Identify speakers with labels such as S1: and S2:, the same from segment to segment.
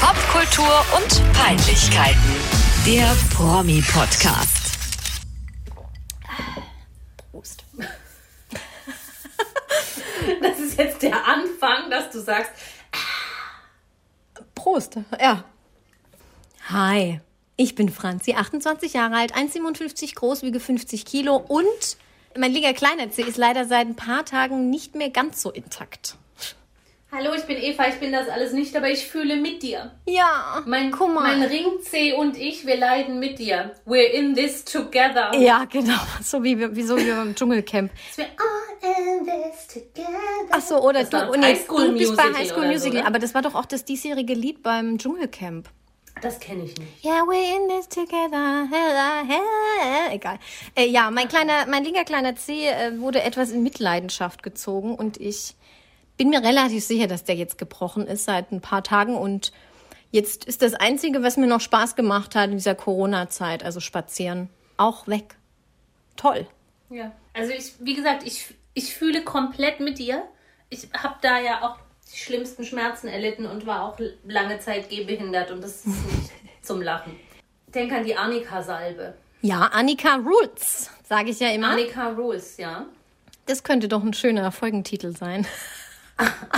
S1: Popkultur und Peinlichkeiten. Der Promi-Podcast.
S2: Prost. Das ist jetzt der Anfang, dass du sagst,
S3: Prost, ja. Hi, ich bin Franzi, 28 Jahre alt, 1,57 groß, wiege 50 Kilo und mein linker Kleinerzeh ist leider seit ein paar Tagen nicht mehr ganz so intakt.
S2: Hallo, ich bin Eva, ich bin das alles nicht, aber ich fühle mit dir.
S3: Ja,
S2: Mein,
S3: guck mal.
S2: mein Ringzeh und ich, wir leiden mit dir. We're in this together.
S3: ja, genau, so wie, wir- wie so wie beim Dschungelcamp.
S2: We're all in this together.
S3: Ach so, oder
S2: Das
S3: du,
S2: ein
S3: nee,
S2: High School
S3: du bist bei
S2: Musical
S3: High School
S2: oder so,
S3: Musical,
S2: ne?
S3: aber das war doch auch das diesjährige Lied beim Dschungelcamp.
S2: Das kenne ich nicht.
S3: Yeah, we're in this together. Hella, hella. Egal. Äh, ja, mein kleiner, mein linker kleiner Zeh äh, wurde etwas in Mitleidenschaft gezogen und ich bin mir relativ sicher, dass der jetzt gebrochen ist seit ein paar Tagen und jetzt ist das Einzige, was mir noch Spaß gemacht hat in dieser Corona-Zeit, also spazieren, auch weg. Toll.
S2: Ja. Also ich, wie gesagt, ich, ich fühle komplett mit dir. Ich habe da ja auch die schlimmsten Schmerzen erlitten und war auch lange Zeit gehbehindert und das ist nicht zum Lachen. Denk an die Annika-Salbe.
S3: Ja, Annika Roots, sage ich ja immer.
S2: Annika Rules, ja.
S3: Das könnte doch ein schöner Folgentitel sein.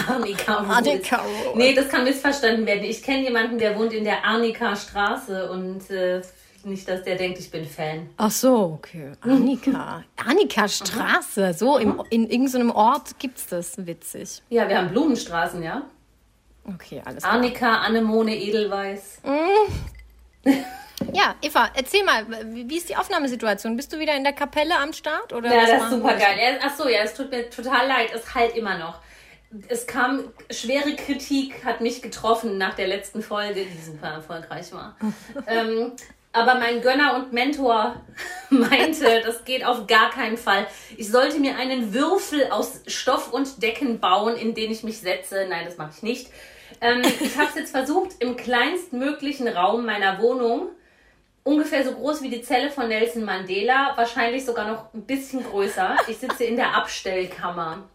S2: Annika Rules. Nee, das kann missverstanden werden. Ich kenne jemanden, der wohnt in der Arnika Straße und äh, nicht, dass der denkt, ich bin Fan.
S3: Ach so, okay. Annika. Annika Straße. So, im, in irgendeinem Ort gibt's das. Witzig.
S2: Ja, wir haben Blumenstraßen, ja.
S3: Okay, alles klar.
S2: Annika, Anemone, Edelweiß.
S3: Ja, Eva, erzähl mal, wie ist die Aufnahmesituation? Bist du wieder in der Kapelle am Start? Oder
S2: Ja, das ist super geil. Ach so, ja, es tut mir total leid. Es halt immer noch. Es kam schwere Kritik, hat mich getroffen nach der letzten Folge, die super erfolgreich war. ähm, aber mein Gönner und Mentor meinte, das geht auf gar keinen Fall. Ich sollte mir einen Würfel aus Stoff und Decken bauen, in den ich mich setze. Nein, das mache ich nicht. Ähm, ich habe es jetzt versucht, im kleinstmöglichen Raum meiner Wohnung ungefähr so groß wie die Zelle von Nelson Mandela, wahrscheinlich sogar noch ein bisschen größer. Ich sitze in der Abstellkammer.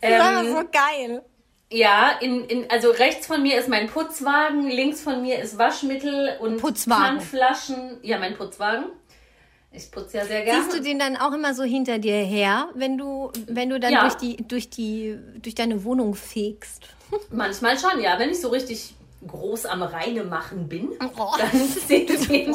S3: Das
S2: Ähm,
S3: so geil.
S2: ja, in, in, also rechts von mir ist mein Putzwagen, links von mir ist Waschmittel und
S3: Putzwagen.
S2: Pfandflaschen. Ja, mein Putzwagen. Ich putze ja sehr gerne.
S3: Siehst du den dann auch immer so hinter dir her, wenn du, wenn du dann
S2: Ja.
S3: durch, die, durch, die, durch deine Wohnung fegst?
S2: Manchmal schon, ja. Wenn ich so richtig groß am Reine machen bin,
S3: Oh.
S2: dann ziehe ich, den-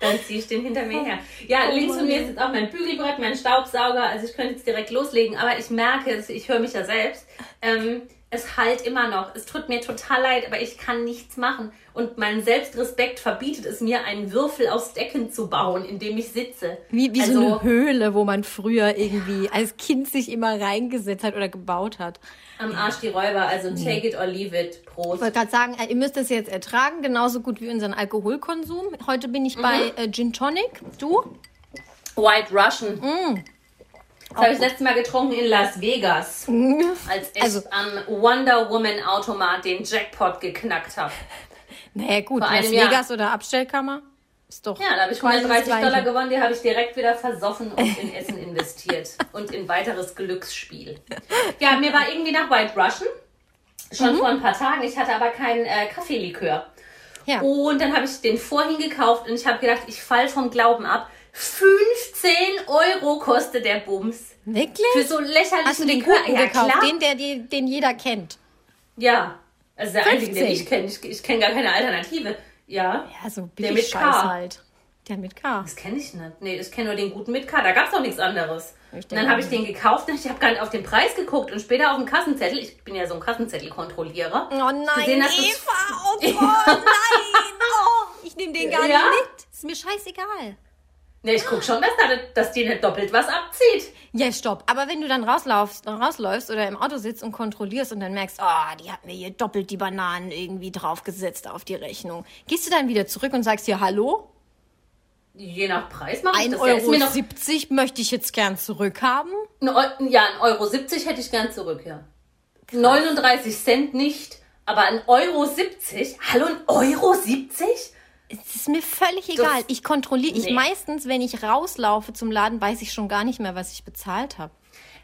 S2: dann zieh ich den hinter mir her. Ja, links von mir ist jetzt auch mein Bügelbrett, mein Staubsauger. Also ich könnte jetzt direkt loslegen, aber ich merke es, ich höre mich ja selbst. Ähm, es halt immer noch. Es tut mir total leid, aber ich kann nichts machen. Und mein Selbstrespekt verbietet es mir, einen Würfel aus Decken zu bauen, in dem ich sitze.
S3: Wie, wie
S2: also,
S3: so eine Höhle, wo man früher irgendwie als Kind sich immer reingesetzt hat oder gebaut hat.
S2: am Arsch die Räuber, also take it or leave it. Prost.
S3: Ich wollte gerade sagen, äh, ihr müsst das jetzt ertragen, genauso gut wie unseren Alkoholkonsum. Heute bin ich bei
S2: Mhm.
S3: äh, Gin Tonic. Du?
S2: White Russian.
S3: Mm.
S2: Das habe ich das letzte Mal getrunken in Las Vegas, als ich
S3: Also-
S2: am Wonder Woman Automat den Jackpot geknackt habe.
S3: Naja, gut,
S2: Vor
S3: Las
S2: Jahr.
S3: Vegas oder Abstellkammer? Ist doch.
S2: Ja, da habe ich
S3: quasi das
S2: 130
S3: Gleiche.
S2: Dollar gewonnen, die habe ich direkt wieder versoffen und in Essen investiert und in weiteres Glücksspiel. Ja, mir war irgendwie nach White Russian, schon vor ein paar Tagen. Ich hatte aber keinen äh, Kaffeelikör.
S3: Ja.
S2: Und dann habe ich den vorhin gekauft und ich habe gedacht, ich fall vom Glauben ab. 15 Euro kostet der Bums.
S3: Wirklich?
S2: Für so lächerlichen
S3: Hast du den
S2: Likör.
S3: guten
S2: ja,
S3: gekauft?
S2: Klar.
S3: Den, der, die- den jeder kennt.
S2: Ja. Also der einzige, den
S3: 15.
S2: ich kenne. Ich, ich kenne gar keine Alternative. Ja.
S3: Ja, so
S2: Der
S3: billig
S2: K.
S3: halt. Der mit K.
S2: Das kenne ich nicht. Nee, ich kenne nur den guten mit K. Da gab es noch nichts anderes. Und dann habe
S3: auch
S2: ich den gekauft und ich habe gar nicht auf den Preis geguckt und später auf den Kassenzettel. Ich bin ja so ein Kassenzettelkontrollierer.
S3: Oh nein,
S2: gesehen, dass
S3: Eva! Oh Gott, nein! Oh, ich nehme den gar
S2: Ja?
S3: nicht mit. Ist mir scheißegal.
S2: Nee, ich gucke schon, dass, da, dass die nicht doppelt was abzieht.
S3: Ja, stopp. Aber wenn du dann rauslaufst, rausläufst oder im Auto sitzt und kontrollierst und dann merkst, oh, die hat mir hier doppelt die Bananen irgendwie draufgesetzt auf die Rechnung. Gehst du dann wieder zurück und sagst hier, hallo?
S2: Je nach Preis mache ich
S3: 1,70
S2: das. Ja, ist mir noch,
S3: Euro möchte ich jetzt gern zurückhaben.
S2: ja, ein Euro 70 hätte ich gern zurück, ja. 39 Cent nicht, aber ein Euro 70? Hallo, ein Euro 70?
S3: Es ist mir völlig egal. Ich kontrolliere, ich
S2: Nee.
S3: meistens, wenn ich rauslaufe zum Laden, weiß ich schon gar nicht mehr, was ich bezahlt habe.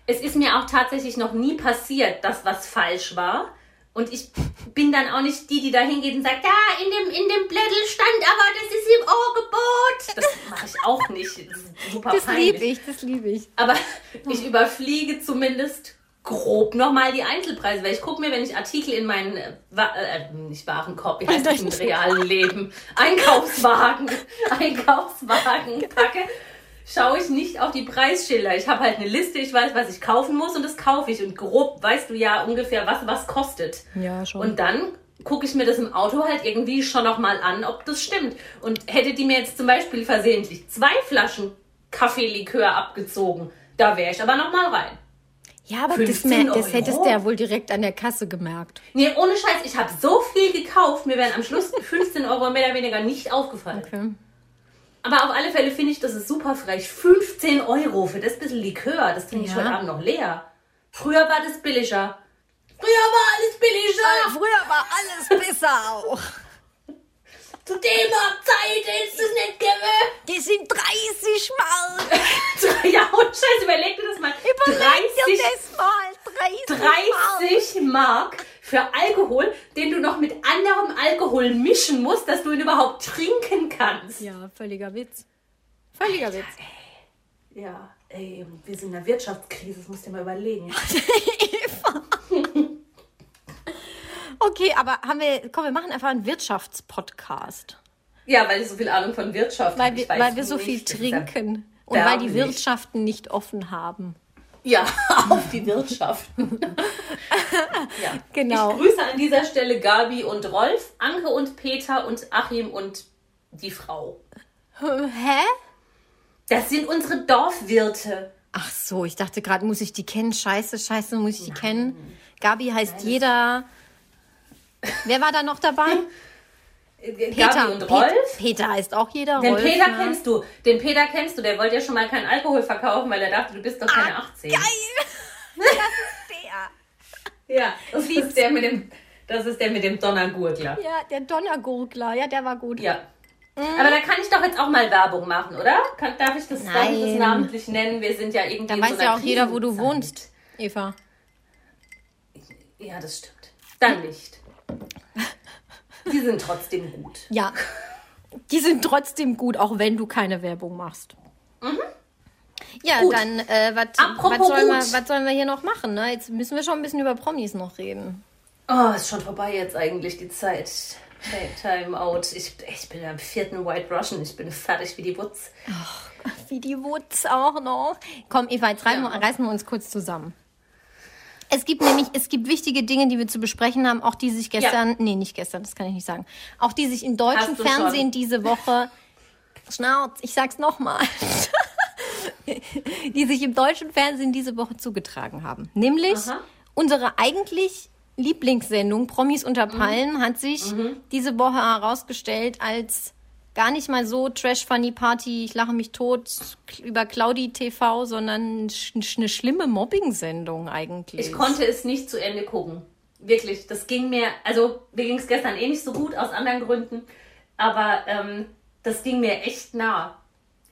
S2: Es ist mir auch tatsächlich noch nie passiert, dass was falsch war. Und ich bin dann auch nicht die, die da hingeht und sagt, ja, in dem, in dem Blättel stand aber, das ist im Angebot. Das mache ich auch nicht. Das ist super
S3: Das liebe ich, das liebe ich.
S2: Aber ich überfliege zumindest grob nochmal die Einzelpreise, weil ich gucke mir, wenn ich Artikel in meinen, äh, äh, nicht Warenkorb, wie heißt das im realen Leben, Einkaufswagen, Einkaufswagen packe, schaue ich nicht auf die Preisschilder. Ich habe halt eine Liste, ich weiß, was ich kaufen muss und das kaufe ich. Und grob weißt du ja ungefähr, was was kostet.
S3: Ja, schon.
S2: Und dann gucke ich mir das im Auto halt irgendwie schon nochmal an, ob das stimmt. Und hätte die mir jetzt zum Beispiel versehentlich zwei Flaschen Kaffeelikör abgezogen, da wäre ich aber nochmal rein.
S3: Ja, aber das,
S2: 15
S3: mer- das hättest du ja wohl direkt an der Kasse gemerkt.
S2: Nee, ohne Scheiß, ich habe so viel gekauft, mir wären am Schluss 15 Euro mehr oder weniger nicht aufgefallen.
S3: Okay.
S2: Aber auf alle Fälle finde ich, das ist super frech. 15 Euro für das bisschen Likör, das trinke ich
S3: Ja.
S2: heute Abend noch leer. Früher war das billiger. Früher war alles billiger.
S3: Früher war alles besser auch.
S2: Zu dem Zeit ist es nicht gewöhnt.
S3: Die sind 30 Mal.
S2: Ja, und Scheiße, überleg dir das mal.
S3: Überleg dir
S2: 30,
S3: das mal. 30, Mal.
S2: 30 Mark für Alkohol, den du noch mit anderem Alkohol mischen musst, dass du ihn überhaupt trinken kannst.
S3: Ja, völliger Witz. Völliger Witz.
S2: Ja, ey, wir sind in einer Wirtschaftskrise, das musst du dir mal überlegen.
S3: Okay, aber haben wir, komm, wir machen einfach einen Wirtschaftspodcast.
S2: Ja, weil ich so viel Ahnung von Wirtschaft
S3: Weil
S2: habe.
S3: wir,
S2: Ich weiß
S3: weil wir so viel trinken. Und weil die. Wirtschaften nicht offen haben.
S2: Ja, auf die Wirtschaft. ja.
S3: Genau.
S2: Ich grüße an dieser Stelle Gabi und Rolf, Anke und Peter und Achim und die Frau.
S3: Hä?
S2: Das sind unsere Dorfwirte.
S3: Ach so, ich dachte gerade, muss ich die kennen? Scheiße, scheiße, muss ich die kennen? Gabi heißt jeder. Wer war da noch dabei? Peter.
S2: Und Rolf.
S3: Peter heißt auch jeder.
S2: Den
S3: Rolf,
S2: Peter
S3: ja.
S2: kennst du. Den Peter kennst du. Der wollte ja schon mal keinen Alkohol verkaufen, weil er dachte, du bist doch keine 18.
S3: Ah, Geil! Das ist der.
S2: Ja, das ist der mit dem, das ist der mit dem Donnergurgler.
S3: Ja, der Donnergurgler. Ja, der war gut.
S2: Ja. Aber da kann ich doch jetzt auch mal Werbung machen, oder? Kann, darf, ich das, darf ich das namentlich nennen? Wir sind ja irgendwie
S3: Da weiß
S2: so
S3: ja auch jeder, wo du wohnst, Eva.
S2: Ja, das stimmt. Dann nicht. Die sind trotzdem gut.
S3: Ja. Die sind trotzdem gut, auch wenn du keine Werbung machst. Ja,
S2: Mhm. Gut.
S3: dann, äh, was sollen, sollen wir hier noch machen? Ne? Jetzt müssen wir schon ein bisschen über Promis noch reden.
S2: Oh, ist schon vorbei jetzt eigentlich die Zeit. Time out. Ich, ich bin am vierten White Russian. Ich bin fertig wie die Wutz.
S3: Wie die Wutz auch noch. Komm, Eva, jetzt reißen,
S2: Ja.
S3: wir, reißen wir uns kurz zusammen. Es gibt nämlich, es gibt wichtige Dinge, die wir zu besprechen haben, auch die sich gestern, nee, nicht gestern, das kann ich nicht sagen, auch die sich im deutschen Fernsehen
S2: schon.
S3: diese Woche, Schnauz, ich sag's nochmal, die sich im deutschen Fernsehen diese Woche zugetragen haben. Nämlich
S2: Aha.
S3: unsere eigentlich Lieblingssendung Promis unter
S2: Mhm.
S3: Palmen hat sich diese Woche herausgestellt als gar nicht mal so Trash Funny Party, ich lache mich tot über Claudi TV, sondern eine schlimme Mobbing-Sendung eigentlich.
S2: Ich konnte es nicht zu Ende gucken. Wirklich. Das ging mir, also mir ging es gestern eh nicht so gut, aus anderen Gründen. Aber ähm, das ging mir echt nah.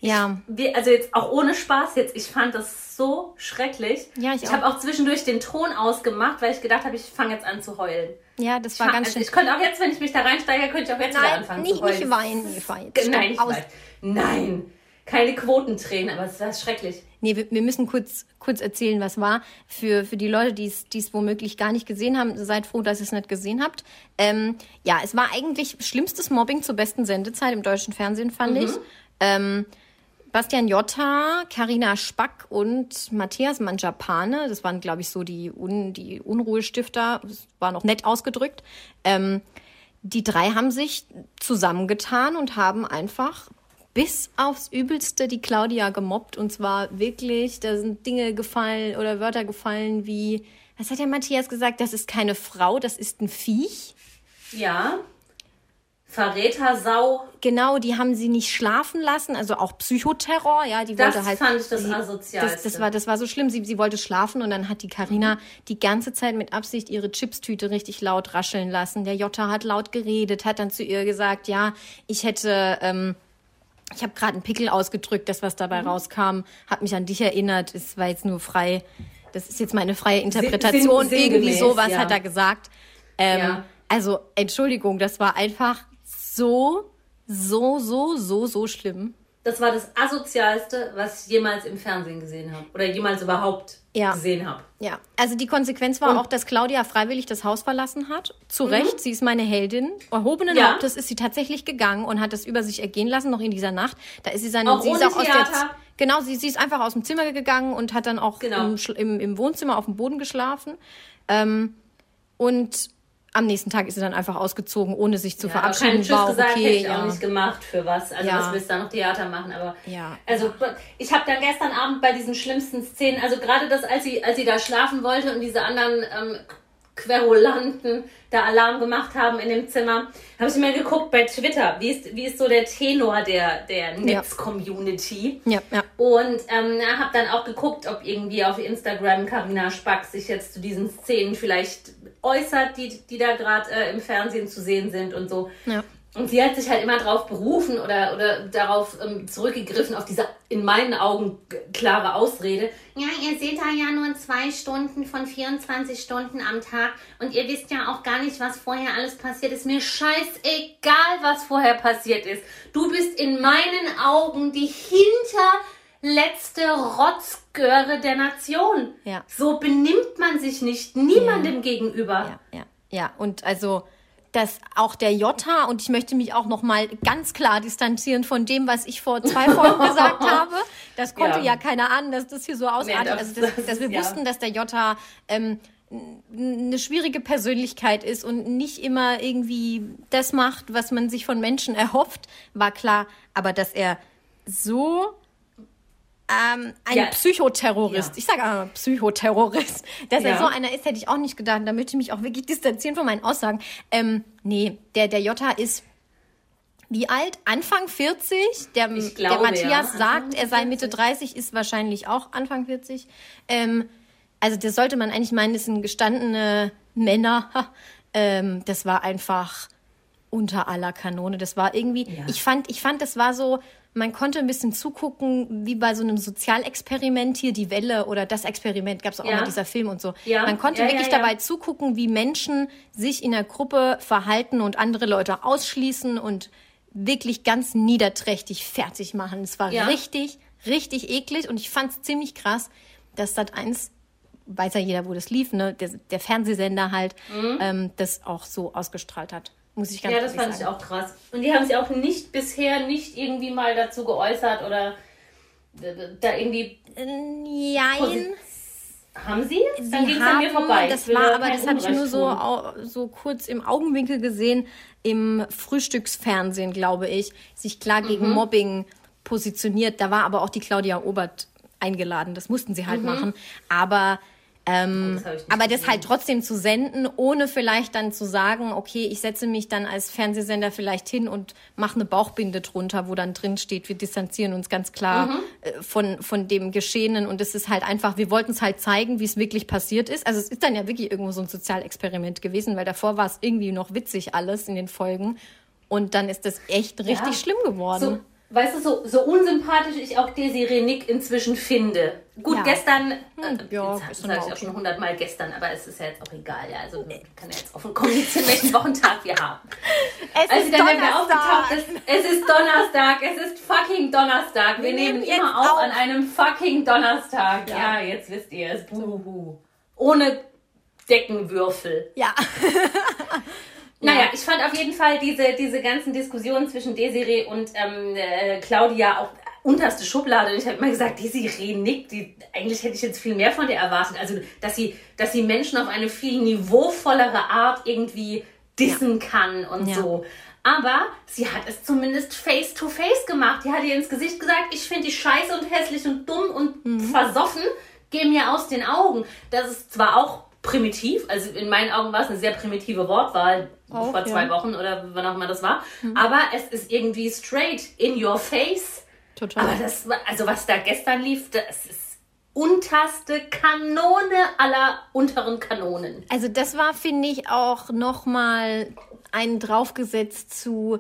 S3: ja,
S2: Wir, also jetzt auch ohne Spaß jetzt, ich fand das so schrecklich.
S3: Ja, ich
S2: ich habe auch zwischendurch den Ton ausgemacht, weil ich gedacht habe, ich fange jetzt an zu heulen.
S3: Ja, das
S2: Ich,
S3: war
S2: fang-
S3: ganz
S2: also
S3: schön.
S2: ich könnte auch jetzt, wenn ich mich da reinsteige, könnte ich auch jetzt wieder
S3: Nein,
S2: anfangen
S3: nicht,
S2: zu heulen.
S3: nicht weinen, Eva. Jetzt
S2: Nein, nicht weinen. Nein, keine Quotentränen, aber es war schrecklich.
S3: Nee, wir, wir müssen kurz, kurz erzählen, was war. Für, für die Leute, die es womöglich gar nicht gesehen haben, seid froh, dass ihr es nicht gesehen habt. Ähm, ja, es war eigentlich schlimmstes Mobbing zur besten Sendezeit im deutschen Fernsehen, fand ich. Ähm, Bastian Jotta, Karina Spack und Matthias Manjapane, das waren, glaube ich, so die, Un, die Unruhestifter, das war noch nett ausgedrückt. Ähm, die drei haben sich zusammengetan und haben einfach bis aufs Übelste die Claudia gemobbt. Und zwar wirklich, da sind Dinge gefallen oder Wörter gefallen wie, was hat der Matthias gesagt? Das ist keine Frau, das ist ein Viech.
S2: Ja. Verräter, Sau.
S3: Genau, die haben sie nicht schlafen lassen, also auch Psychoterror, ja, die
S2: Das
S3: wollte halt.
S2: fand ich das Asozialste.
S3: Das, das, war, das war so schlimm. Sie, sie wollte schlafen und dann hat die Karina die ganze Zeit mit Absicht ihre Chipstüte richtig laut rascheln lassen. Der Jota hat laut geredet, hat dann zu ihr gesagt, ja, ich hätte, ähm, ich habe gerade einen Pickel ausgedrückt, das, was dabei
S2: Mhm.
S3: rauskam, hat mich an dich erinnert. Es war jetzt nur frei. Das ist jetzt meine freie Interpretation.
S2: sinn-
S3: Irgendwie
S2: sinngemäß,
S3: sowas
S2: ja.
S3: hat er gesagt. Ähm,
S2: Ja.
S3: Also, Entschuldigung, das war einfach so, so, so, so, so schlimm.
S2: Das war das asozialste, was ich jemals im Fernsehen gesehen habe. Oder jemals überhaupt
S3: Ja.
S2: gesehen habe.
S3: Ja, also die Konsequenz war auch, dass Claudia freiwillig das Haus verlassen hat. Zu Recht, sie ist meine Heldin. Erhobenen
S2: Mhm. Ja.
S3: Hauptes ist sie tatsächlich gegangen und hat das über sich ergehen lassen, noch in dieser Nacht. Da ist sie seine,
S2: Auch
S3: sie ist auch aus der,
S2: Theater?
S3: genau, sie, sie ist einfach aus dem Zimmer gegangen und hat dann auch
S2: Genau.
S3: im, im, im Wohnzimmer auf dem Boden geschlafen. Ähm, und am nächsten Tag ist sie dann einfach ausgezogen, ohne sich zu
S2: Ja,
S3: verabschieden.
S2: keinen Tschüss
S3: War
S2: gesagt,
S3: okay,
S2: hätte ich
S3: ja.
S2: auch nicht gemacht für was. Also
S3: Ja.
S2: was willst du da noch Theater machen? Aber
S3: Ja.
S2: also ich habe dann gestern Abend bei diesen schlimmsten Szenen, also gerade das, als sie, als sie da schlafen wollte und diese anderen ähm, Querulanten da Alarm gemacht haben in dem Zimmer, habe ich mir geguckt bei Twitter, wie ist, wie ist so der Tenor der, der Netz-Community.
S3: Ja, ja.
S2: Und ähm, habe dann auch geguckt, ob irgendwie auf Instagram Karina Spack sich jetzt zu diesen Szenen vielleicht äußert, die, die da gerade äh, im Fernsehen zu sehen sind und so.
S3: Ja.
S2: Und sie hat sich halt immer darauf berufen oder, oder darauf ähm, zurückgegriffen, auf diese in meinen Augen klare Ausrede. Ja, ihr seht da ja nur zwei Stunden von 24 Stunden am Tag und ihr wisst ja auch gar nicht, was vorher alles passiert ist. Mir scheißegal, was vorher passiert ist. Du bist in meinen Augen die hinterletzte Rotzgöre der Nation.
S3: Ja.
S2: So benimmt man sich nicht niemandem gegenüber.
S3: Ja, ja, ja. Und also, dass auch der Jota, und ich möchte mich auch noch mal ganz klar distanzieren von dem, was ich vor zwei Folgen gesagt habe. Das konnte ja,
S2: Ja.
S3: keiner an, dass das hier so ausartet.
S2: das-
S3: also, dass,
S2: das
S3: dass wir
S2: ja.
S3: wussten, dass der Jota ähm, eine schwierige Persönlichkeit ist und nicht immer irgendwie das macht, was man sich von Menschen erhofft, war klar. Aber dass er so ähm, ein
S2: Ja.
S3: Psychoterrorist,
S2: Ja.
S3: ich sage aber Psychoterrorist, dass er
S2: Ja.
S3: so einer ist, hätte ich auch nicht gedacht. Da möchte ich mich auch wirklich distanzieren von meinen Aussagen. Ähm, nee, der, der Jota ist wie alt? Anfang 40? Der,
S2: Ich
S3: der
S2: glaube,
S3: Matthias sagt, er sei
S2: 40.
S3: Mitte 30, ist wahrscheinlich auch Anfang 40. Ähm, also das sollte man eigentlich meinen, das sind gestandene Männer. Ähm, das war einfach unter aller Kanone. Das war irgendwie,
S2: Ja.
S3: ich fand, ich fand, das war so, man konnte ein bisschen zugucken, wie bei so einem Sozialexperiment hier, die Welle oder das Experiment, gab es auch
S2: Ja.
S3: mal dieser Film und so.
S2: Ja.
S3: Man konnte
S2: Ja,
S3: wirklich dabei zugucken, wie Menschen sich in der Gruppe verhalten und andere Leute ausschließen und wirklich ganz niederträchtig fertig machen. Es war richtig, richtig eklig und ich fand es ziemlich krass, dass Sat 1 weiß ja jeder, wo das lief, ne? Der, der Fernsehsender halt, ähm, das auch so ausgestrahlt hat. Muss ich ganz
S2: Mhm. Ja, das fand ich
S3: sagen.
S2: auch krass. Und die haben sich auch nicht bisher nicht irgendwie mal dazu geäußert oder äh, da irgendwie.
S3: Nein.
S2: Haben sie? Dann
S3: Sie
S2: ging es an mir vorbei.
S3: Das war, aber das habe ich nur so, so kurz im Augenwinkel gesehen, im Frühstücksfernsehen, glaube ich, sich klar
S2: Mhm.
S3: gegen Mobbing positioniert. Da war aber auch die Claudia Obert eingeladen. Das mussten sie halt machen. Aber ähm,
S2: Das ich nicht
S3: aber das
S2: gesehen.
S3: halt trotzdem zu senden, ohne vielleicht dann zu sagen, okay, ich setze mich dann als Fernsehsender vielleicht hin und mache eine Bauchbinde drunter, wo dann drin steht, wir distanzieren uns ganz klar
S2: Mhm.
S3: äh, von, von dem Geschehenen. Und es ist halt einfach, wir wollten es halt zeigen, wie es wirklich passiert ist. Also es ist dann ja wirklich irgendwo so ein Sozialexperiment gewesen, weil davor war es irgendwie noch witzig alles in den Folgen. Und dann ist das echt richtig
S2: Ja.
S3: schlimm geworden.
S2: So, weißt du, so, so unsympathisch ich auch Desiree Nick inzwischen finde. Gut,
S3: Ja.
S2: gestern, äh,
S3: ja,
S2: jetzt
S3: ist
S2: sage ich auch schon hundertmal gestern, aber es ist ja jetzt auch egal. Ja. Also kann ja jetzt offen kommunizieren, welchen Wochentag wir haben.
S3: es
S2: Also dann, wenn wir aufgetaucht ist, es ist Donnerstag, es ist fucking Donnerstag. Wir,
S3: Wir
S2: nehmen
S3: nehmen jetzt
S2: immer auf
S3: auf.
S2: an einem fucking Donnerstag.
S3: Ja.
S2: Ja, jetzt wisst ihr es. Buhu. Ohne Deckenwürfel.
S3: Ja.
S2: Naja, ich fand auf jeden Fall diese, diese ganzen Diskussionen zwischen Desiree und ähm, äh, Claudia auch unterste Schublade. Und ich habe immer gesagt, Desiree nickt, die, eigentlich hätte ich jetzt viel mehr von der erwartet. Also, dass sie, dass sie Menschen auf eine viel niveauvollere Art irgendwie dissen kann und
S3: Ja.
S2: so. Aber sie hat es zumindest face to face gemacht. Die hat ihr ins Gesicht gesagt, ich finde dich scheiße und hässlich und dumm und
S3: Mhm.
S2: versoffen. Geh mir aus den Augen. Das ist zwar auch primitiv, also in meinen Augen war es eine sehr primitive Wortwahl
S3: Auch,
S2: vor zwei
S3: ja.
S2: Wochen oder wann auch immer das war. Aber es ist irgendwie straight in your face.
S3: Total.
S2: Aber das also was da gestern lief, das ist unterste Kanone aller unteren Kanonen.
S3: Also das war, finde ich, auch nochmal einen draufgesetzt zu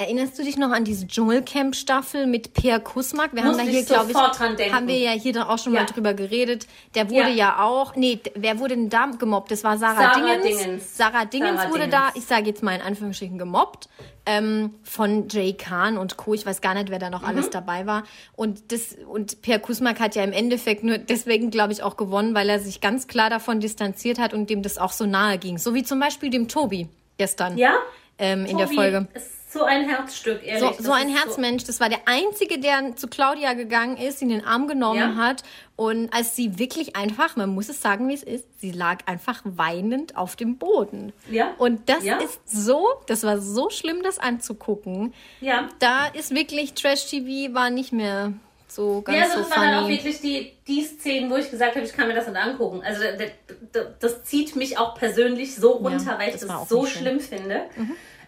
S3: Erinnerst du dich noch an diese Dschungelcamp-Staffel mit Per Kusmak? Wir
S2: Musste
S3: haben da hier, glaube ich, haben wir ja hier dann auch schon
S2: Ja.
S3: mal drüber geredet. Der wurde
S2: Ja.
S3: ja, auch, nee, wer wurde denn da gemobbt? Das war Sarah,
S2: Sarah
S3: Dingens.
S2: Dingens.
S3: Sarah Dingens
S2: Sarah
S3: wurde
S2: Dingens.
S3: da, ich sage jetzt mal in Anführungsstrichen, gemobbt. Ähm, von Jay Kahn und Co. Ich weiß gar nicht, wer da noch
S2: Mhm.
S3: alles dabei war. Und das, und Per Kusmak hat ja im Endeffekt nur deswegen, glaube ich, auch gewonnen, weil er sich ganz klar davon distanziert hat und dem das auch so nahe ging. So wie zum Beispiel dem Tobi gestern.
S2: Ja?
S3: Ähm, in der
S2: Tobi
S3: Folge.
S2: Ist so ein Herzstück, ehrlich.
S3: So,
S2: Das
S3: so ein Herzmensch. Das war der Einzige, der zu Claudia gegangen ist, in den Arm genommen
S2: Ja.
S3: hat. Und als sie wirklich einfach, man muss es sagen, wie es ist, sie lag einfach weinend auf dem Boden.
S2: Ja.
S3: Und das
S2: Ja.
S3: ist so, das war so schlimm, das anzugucken.
S2: Ja.
S3: Da ist wirklich Trash-TV war nicht mehr so ganz
S2: Ja, also
S3: so
S2: das waren dann auch
S3: funny.
S2: wirklich die, die Szenen, wo ich gesagt habe, ich kann mir das nicht angucken. Also da- da- da- das zieht mich auch persönlich so runter, weil ich
S3: das
S2: das so
S3: schön.
S2: schlimm finde.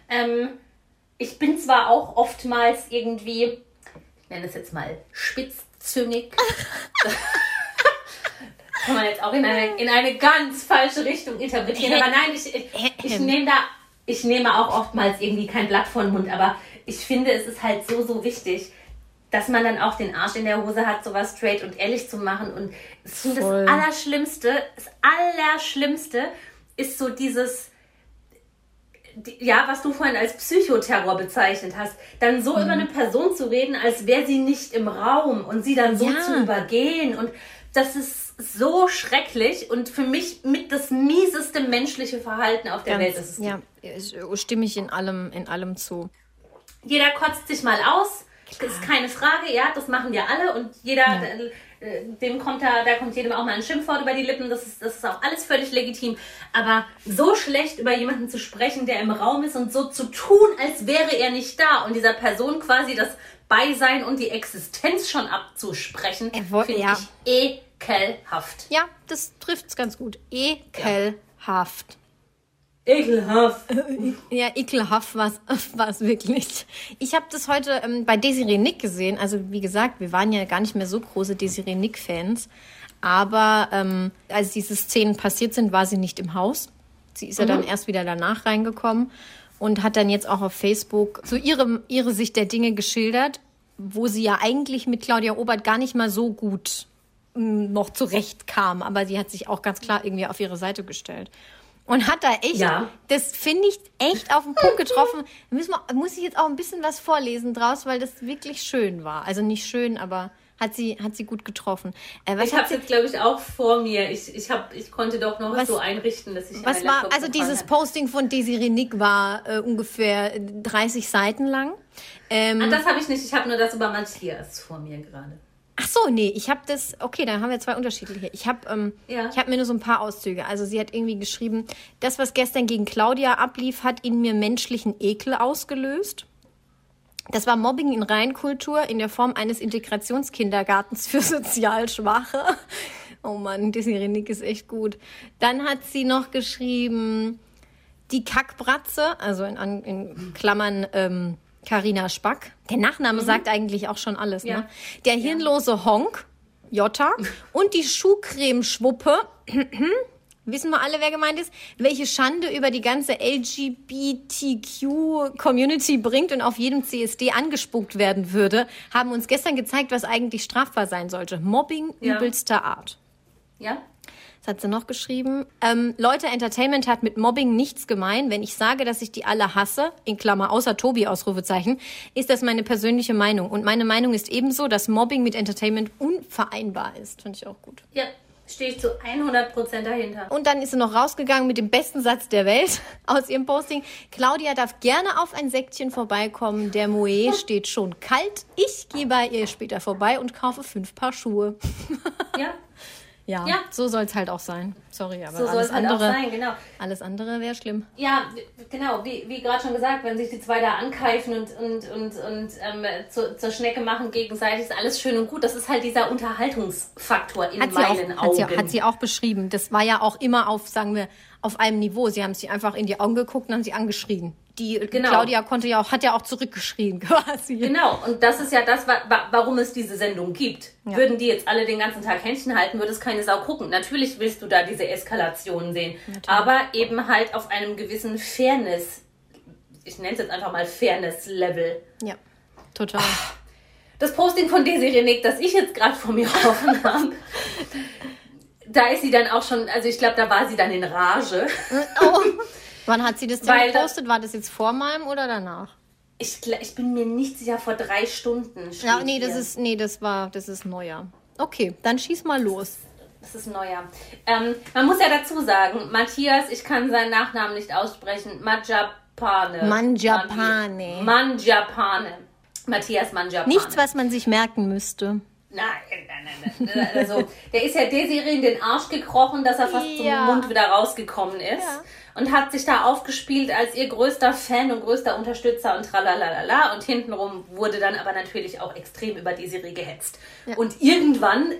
S2: Ähm, ich bin zwar auch oftmals irgendwie, ich nenne es jetzt mal spitzzüngig. kann man jetzt auch in eine, in eine ganz falsche Richtung interpretieren. Aber nein, ich, ich, ich nehme da, ich nehme auch oftmals irgendwie kein Blatt vor den Mund, aber ich finde, es ist halt so, so wichtig, dass man dann auch den Arsch in der Hose hat, sowas straight und ehrlich zu machen. Und
S3: Voll.
S2: das Allerschlimmste, das Allerschlimmste ist so dieses, die- ja, was du vorhin als Psychoterror bezeichnet hast, dann so
S3: Mhm.
S2: über eine Person zu reden, als wäre sie nicht im Raum und sie dann so
S3: Ja.
S2: zu übergehen. Und das ist so schrecklich und für mich mit das mieseste menschliche Verhalten auf der Welt ist.
S3: ja, stimme ich in allem, in allem zu.
S2: jeder kotzt sich mal aus. Das ist keine Frage, ja, das machen wir alle und jeder, äh, dem kommt da, da kommt jedem auch mal ein Schimpfwort über die Lippen, das ist, das ist auch alles völlig legitim. Aber so schlecht über jemanden zu sprechen, der im Raum ist und so zu tun, als wäre er nicht da und dieser Person quasi das Beisein und die Existenz schon abzusprechen, finde
S3: ja.
S2: ich ekelhaft.
S3: Ja, das trifft's ganz gut. Ekelhaft.
S2: Ekelhaft.
S3: Ja, ekelhaft war es wirklich. Ich habe das heute ähm, bei Desiree Nick gesehen. Also wie gesagt, wir waren ja gar nicht mehr so große Desiree Nick-Fans. Aber ähm, als diese Szenen passiert sind, war sie nicht im Haus. Sie ist ja dann erst wieder danach reingekommen und hat dann jetzt auch auf Facebook so ihre, ihre Sicht der Dinge geschildert, wo sie ja eigentlich mit Claudia Obert gar nicht mal so gut m, noch zurechtkam. Aber sie hat sich auch ganz klar irgendwie auf ihre Seite gestellt. Und hat da echt,
S2: Ja.
S3: das finde ich echt auf den Punkt getroffen. Da müssen wir, muss ich jetzt auch ein bisschen was vorlesen draus, weil das wirklich schön war. Also nicht schön, aber hat sie, hat sie gut getroffen. Äh,
S2: Ich habe
S3: sie,
S2: jetzt, glaube ich, auch vor mir. Ich, ich, hab, ich konnte doch noch
S3: Was-
S2: so einrichten, dass ich
S3: was war, also dieses. Posting von Desiree Nick war äh, ungefähr 30 Seiten lang. Ähm,
S2: Ah, das habe ich nicht. Ich habe nur das über Matthias vor mir gerade.
S3: Ach so, nee, ich habe das, okay, dann haben wir zwei unterschiedliche. Ich habe ähm,
S2: Ja.
S3: ich hab mir nur so ein paar Auszüge. Also sie hat irgendwie geschrieben, das, was gestern gegen Claudia ablief, hat in mir menschlichen Ekel ausgelöst. Das war Mobbing in Reinkultur in der Form eines Integrationskindergartens für sozial Schwache. Oh Mann, Desiree Nick ist echt gut. Dann hat sie noch geschrieben, die Kackbratze, also in, in Klammern ähm, Carina Spack. Der Nachname sagt eigentlich auch schon alles.
S2: Mhm. Ja.
S3: Ne? Der hirnlose Honk, Jota, und die Schuhcremeschwuppe. Wissen wir alle, wer gemeint ist? Welche Schande über die ganze LGBTQ-Community bringt und auf jedem CSD angespuckt werden würde, haben uns gestern gezeigt, was eigentlich strafbar sein sollte. Mobbing
S2: Ja.
S3: übelster Art.
S2: Ja?
S3: Was hat sie noch geschrieben? Ähm, Leute, Entertainment hat mit Mobbing nichts gemein. Wenn ich sage, dass ich die alle hasse, in Klammer außer Tobi, Ausrufezeichen, ist das meine persönliche Meinung. Und meine Meinung ist ebenso, dass Mobbing mit Entertainment unvereinbar ist. Finde ich auch gut.
S2: Ja, stehe ich zu 100% dahinter.
S3: Und dann ist sie noch rausgegangen mit dem besten Satz der Welt aus ihrem Posting. Claudia darf gerne auf ein Säckchen vorbeikommen. Der Moe steht schon kalt. Ich gehe bei ihr später vorbei und kaufe fünf Paar Schuhe.
S2: Ja,
S3: Ja,
S2: Ja.
S3: so soll es halt auch sein. Sorry, aber
S2: so
S3: alles
S2: es halt
S3: andere,
S2: auch sein, genau.
S3: alles andere wäre schlimm.
S2: Ja, genau, wie, wie gerade schon gesagt, wenn sich die zwei da ankeifen und, und, und, und ähm, zu, zur Schnecke machen gegenseitig, ist alles schön und gut. Das ist halt dieser Unterhaltungsfaktor in
S3: Hat sie,
S2: meinen
S3: auch, hat, sie,
S2: Augen.
S3: hat sie auch beschrieben. Das war ja auch immer auf, sagen wir, auf einem Niveau. Sie haben sie einfach in die Augen geguckt und haben sie angeschrien. Die
S2: Genau.
S3: Claudia konnte ja auch, hat ja auch zurückgeschrien quasi.
S2: Genau, und das ist ja das, wa wa warum es diese Sendung gibt. Würden die jetzt alle den ganzen Tag Händchen halten, würde es keine Sau gucken. Natürlich willst du da diese Eskalationen sehen, aber eben halt auf einem gewissen Fairness ich nenne es jetzt einfach mal Fairness-Level.
S3: Ja, total.
S2: Das Posting von Desiree Nick, das ich jetzt gerade vor mir offen habe, da ist sie dann auch schon, also ich glaube, da war sie dann in Rage.
S3: Oh. Wann hat sie das denn
S2: Weil
S3: gepostet? War das jetzt vor meinem oder danach?
S2: Ich, ich bin mir nicht sicher, vor drei Stunden.
S3: Ja, nee, das
S2: hier.
S3: ist, nee, das war, das ist neuer. Okay, dann schieß mal los.
S2: Das ist neuer. Ähm, man muss ja dazu sagen, Matthias, ich kann seinen Nachnamen nicht aussprechen. Manjapane.
S3: Manjapane.
S2: Manjapane. Matthias Manjapane.
S3: Nichts, was man sich merken müsste.
S2: Nein, nein, nein, nein. Also, der ist ja Desiree in den Arsch gekrochen, dass er fast
S3: Ja.
S2: zum Mund wieder rausgekommen ist.
S3: Ja.
S2: Und hat sich da aufgespielt als ihr größter Fan und größter Unterstützer und tralalala. Und hintenrum wurde dann aber natürlich auch extrem über Desiree gehetzt. Und irgendwann,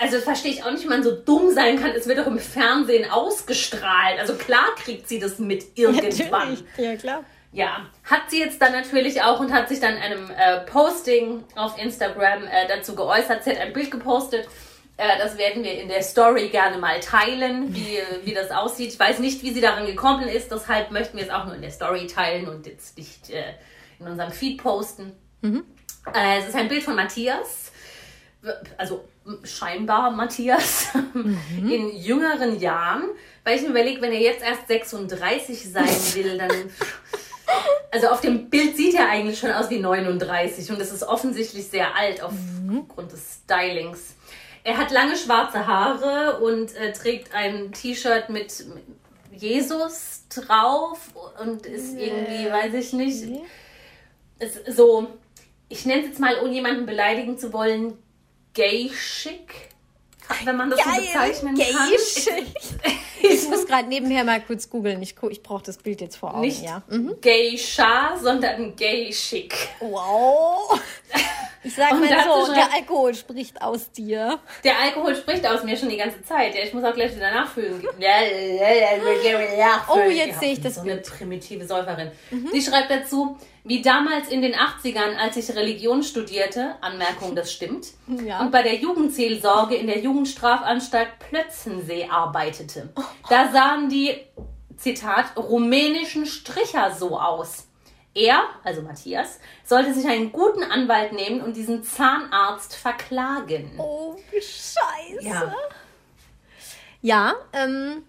S2: also verstehe ich auch nicht, wie man so dumm sein kann. Es wird doch im Fernsehen ausgestrahlt. Also klar kriegt sie das mit irgendwann.
S3: Ja, klar.
S2: Ja, hat sie jetzt dann natürlich auch und hat sich dann einem äh, Posting auf Instagram äh, dazu geäußert. Sie hat ein Bild gepostet. Äh, das werden wir in der Story gerne mal teilen, wie, wie das aussieht. Ich weiß nicht, wie sie daran gekommen ist. Deshalb möchten wir es auch nur in der Story teilen und jetzt nicht äh, in unserem Feed posten. Äh, es ist ein Bild von Matthias. Also scheinbar Matthias in jüngeren Jahren. Weil ich mir überlege, wenn er jetzt erst 36 sein will, dann also auf dem Bild sieht er eigentlich schon aus wie 39 und es ist offensichtlich sehr alt aufgrund des Stylings. Er hat lange schwarze Haare und äh, trägt ein T-Shirt mit Jesus drauf und ist irgendwie, weiß ich nicht, ist so, ich nenne es jetzt mal, ohne jemanden beleidigen zu wollen, gay chic, wenn man das so bezeichnen kann.
S3: Ich muss gerade nebenher mal kurz googeln. Ich, ich brauche das Bild jetzt vor Augen.
S2: Nicht
S3: ja. Mhm.
S2: Geisha, sondern gay chic.
S3: Wow. Ich sag mal so, der Alkohol spricht aus dir.
S2: Der Alkohol spricht aus mir schon die ganze Zeit. Ja, ich muss auch gleich wieder nachfüllen.
S3: Oh, jetzt sehe ich das
S2: So eine primitive Säuferin. Sie schreibt dazu, wie damals in den 80ern, als ich Religion studierte, Anmerkung, das stimmt,
S3: Ja.
S2: und bei der Jugendseelsorge in der Jugendstrafanstalt Plötzensee arbeitete. Da sahen die, Zitat, rumänischen Stricher so aus. Er, also Matthias, sollte sich einen guten Anwalt nehmen und diesen Zahnarzt verklagen.
S3: Oh, Scheiße.
S2: Ja.
S3: Ja, ähm,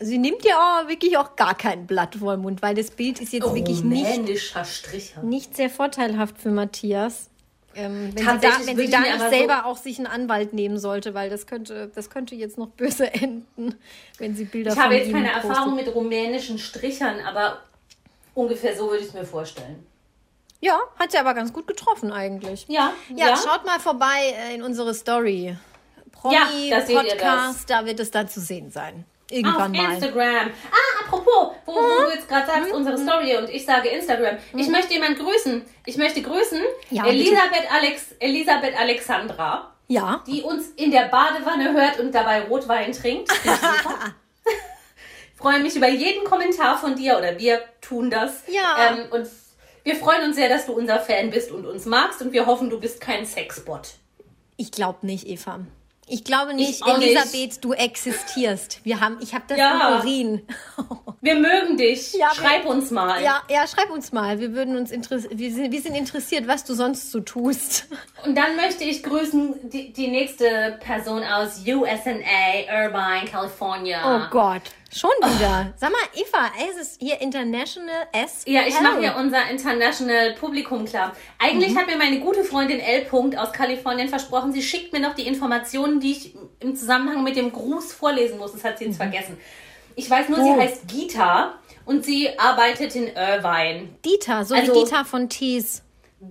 S3: sie nimmt ja auch wirklich auch gar kein Blatt vor den Mund, weil das Bild ist jetzt wirklich nicht,
S2: Stricher.
S3: nicht sehr vorteilhaft für Matthias. Ähm, wenn sie da, wenn sie da nicht
S2: aber so-
S3: selber auch sich einen Anwalt nehmen sollte, weil das könnte, das könnte jetzt noch böse enden, wenn sie Bilder
S2: Ich habe jetzt keine
S3: postet.
S2: Erfahrung mit rumänischen Strichern, aber ungefähr so würde ich es mir vorstellen.
S3: Ja, hat sie aber ganz gut getroffen eigentlich.
S2: Ja,
S3: Ja, schaut mal vorbei äh, in unsere Story. Promi
S2: Ja,
S3: Podcast, da wird es dann zu sehen sein.
S2: Auf
S3: Irgendwann mal.
S2: Instagram. Ah, apropos, wo, wo du jetzt gerade sagst, unsere Story und ich sage Instagram. Ich möchte jemand grüßen. Ich möchte grüßen
S3: Ja,
S2: Elisabeth, Alex, Elisabeth Alexandra,
S3: Ja.
S2: die uns in der Badewanne hört und dabei Rotwein trinkt. Freue mich über jeden Kommentar von dir oder wir tun das.
S3: Ja.
S2: Ähm, und wir freuen uns sehr, dass du unser Fan bist und uns magst und wir hoffen, du bist kein Sexbot.
S3: Ich glaube nicht, Eva. Ich glaube nicht,
S2: nicht.
S3: Elisabeth, du existierst. Wir haben, ich habe das
S2: Ja.
S3: Urin.
S2: Wir mögen dich.
S3: Ja,
S2: Schreib uns mal.
S3: Ja, ja, schreib uns mal. Wir würden uns wir sind, wir sind interessiert, was du sonst so tust.
S2: Und dann möchte ich grüßen die, die nächste Person aus USNA, Irvine, California.
S3: Oh Gott, schon wieder. Sag mal, Eva, es ist hier International S.
S2: Ja, ich mache hier unser International Publikum klar. Eigentlich
S3: Mhm.
S2: hat mir meine gute Freundin L. Punkt aus Kalifornien versprochen, sie schickt mir noch die Informationen, die ich im Zusammenhang mit dem Gruß vorlesen muss. Das hat sie jetzt vergessen. Ich weiß nur,
S3: Mhm. Oh.
S2: sie heißt Gita und sie arbeitet in Irvine.
S3: Dieter, so
S2: Also-
S3: wie Dieter von Tees.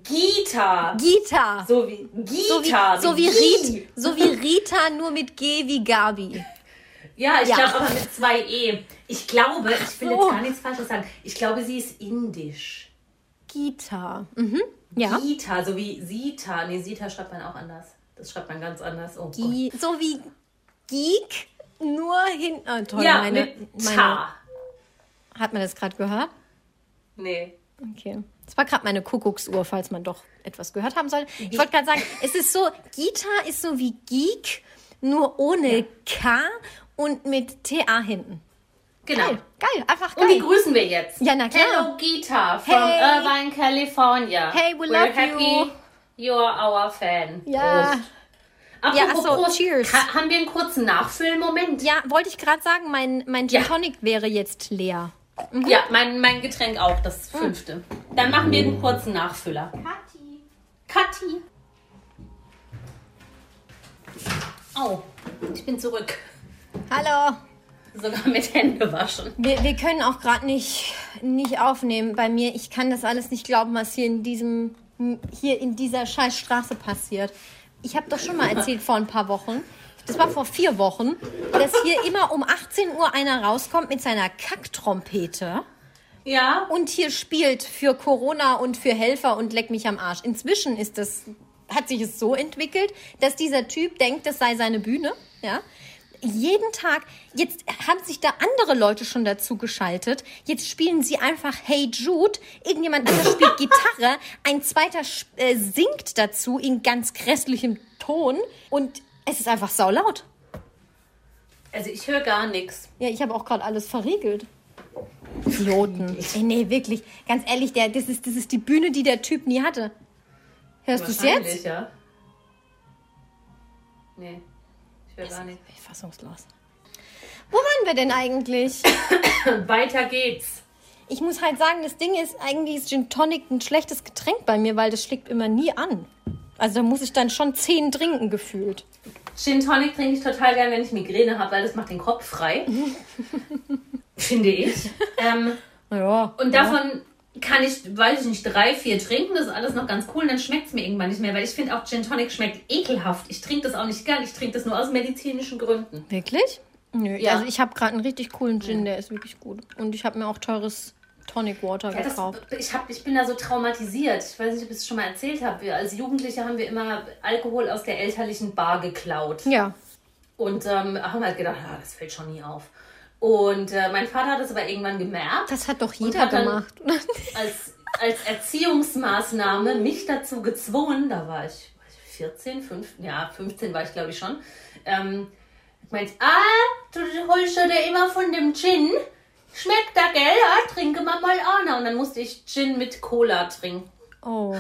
S2: Gita.
S3: Gita.
S2: So wie
S3: So wie,
S2: Gita.
S3: so wie,
S2: Gi.
S3: Rit, so wie Rita, nur mit G wie Gabi.
S2: Ja, ich
S3: Ja.
S2: glaube aber mit zwei E. Ich glaube, ich will
S3: so.
S2: jetzt gar nichts Falsches sagen. Ich glaube, sie ist indisch.
S3: Gita. Mhm. Ja.
S2: Gita, so wie Sita. Nee, Sita schreibt man auch anders. Das schreibt man ganz anders. Oh Gott.
S3: Gi so wie Geek, nur hin. Oh, toll,
S2: Ja,
S3: meine,
S2: mit
S3: meine.
S2: Ta.
S3: Hat man das gerade gehört?
S2: Nee.
S3: Okay. Das war gerade meine Kuckucksuhr, falls man doch etwas gehört haben sollte. Ich wollte gerade sagen, es ist so, Gita ist so wie Geek, nur ohne K und mit TA hinten.
S2: Genau.
S3: Geil, geil, einfach
S2: Und die
S3: geil.
S2: grüßen wir jetzt.
S3: Ja, na klar.
S2: Hello Gita from
S3: Hey.
S2: Irvine, California.
S3: Hey, we
S2: We're
S3: love
S2: happy you're our fan.
S3: Ja.
S2: Prost. Apropos
S3: Ja, ach so,
S2: Prost,
S3: cheers.
S2: ha- haben wir einen kurzen Nachfüllmoment?
S3: Ja, wollte ich gerade sagen, mein, mein Gin
S2: Ja.
S3: Tonic wäre jetzt leer.
S2: Ja, mein, mein Getränk auch, das fünfte. Dann machen wir einen kurzen Nachfüller.
S3: Kathi.
S2: Kathi. Oh, ich bin zurück.
S3: Hallo.
S2: Sogar mit Hände waschen.
S3: Wir, wir können auch gerade nicht, nicht aufnehmen bei mir. Ich kann das alles nicht glauben, was hier in diesem hier in dieser scheiß Straße passiert. Ich habe doch schon mal erzählt vor ein paar Wochen, das war vor vier Wochen, dass hier immer um 18 Uhr einer rauskommt mit seiner Kacktrompete
S2: Ja,
S3: und hier spielt für Corona und für Helfer und leck mich am Arsch. Inzwischen ist das, hat sich es so entwickelt, dass dieser Typ denkt, das sei seine Bühne, ja. Jeden Tag, jetzt haben sich da andere Leute schon dazu geschaltet. Jetzt spielen sie einfach Hey Jude. Irgendjemand anders spielt Gitarre. Ein zweiter äh, singt dazu in ganz grässlichem Ton. Und es ist einfach saulaut.
S2: also ich höre gar nichts.
S3: Ja, ich habe auch gerade alles verriegelt. Idioten. Ey, nee, wirklich. Ganz ehrlich, der, das, ist, das ist die Bühne, die der Typ nie hatte. Hörst du es jetzt?
S2: ja. Nee, ich.
S3: Ich bin fassungslos. Wo waren wir denn eigentlich?
S2: Weiter geht's.
S3: Ich muss halt sagen, das Ding ist, eigentlich ist Gin Tonic ein schlechtes Getränk bei mir, weil das schlägt immer nie an. Also da muss ich dann schon zehn trinken gefühlt.
S2: Gin Tonic trinke ich total gern, wenn ich Migräne habe, weil das macht den Kopf frei. Finde ich. Ähm,
S3: Ja.
S2: und davon kann ich, weiß ich nicht, drei, vier trinken. Das ist alles noch ganz cool. Und dann schmeckt es mir irgendwann nicht mehr, weil ich finde auch Gin Tonic schmeckt ekelhaft. Ich trinke das auch nicht gern. Ich trinke das nur aus medizinischen Gründen.
S3: Wirklich? Nö.
S2: Ja.
S3: Also ich habe gerade einen richtig coolen Gin, der ist wirklich gut. Und ich habe mir auch teures Tonic Water
S2: Ja, das,
S3: gekauft.
S2: ich, hab, ich bin da so traumatisiert. Ich weiß nicht, ob ich es schon mal erzählt habe. Als Jugendliche haben wir immer Alkohol aus der elterlichen Bar geklaut.
S3: Ja.
S2: Und ähm, haben halt gedacht, ah, das fällt schon nie auf. Und äh, mein Vater hat es aber irgendwann gemerkt,
S3: Das hat doch jeder
S2: hat
S3: gemacht.
S2: als, als Erziehungsmaßnahme mich dazu gezwungen, da war ich, weiß ich 14, 15, ja, 15 war ich glaube ich schon, ähm, meint, ah, du holst ja dir immer von dem Gin. Schmeckt da, gell? Ja, trinke mal mal einer. Und dann musste ich Gin mit Cola trinken.
S3: Oh.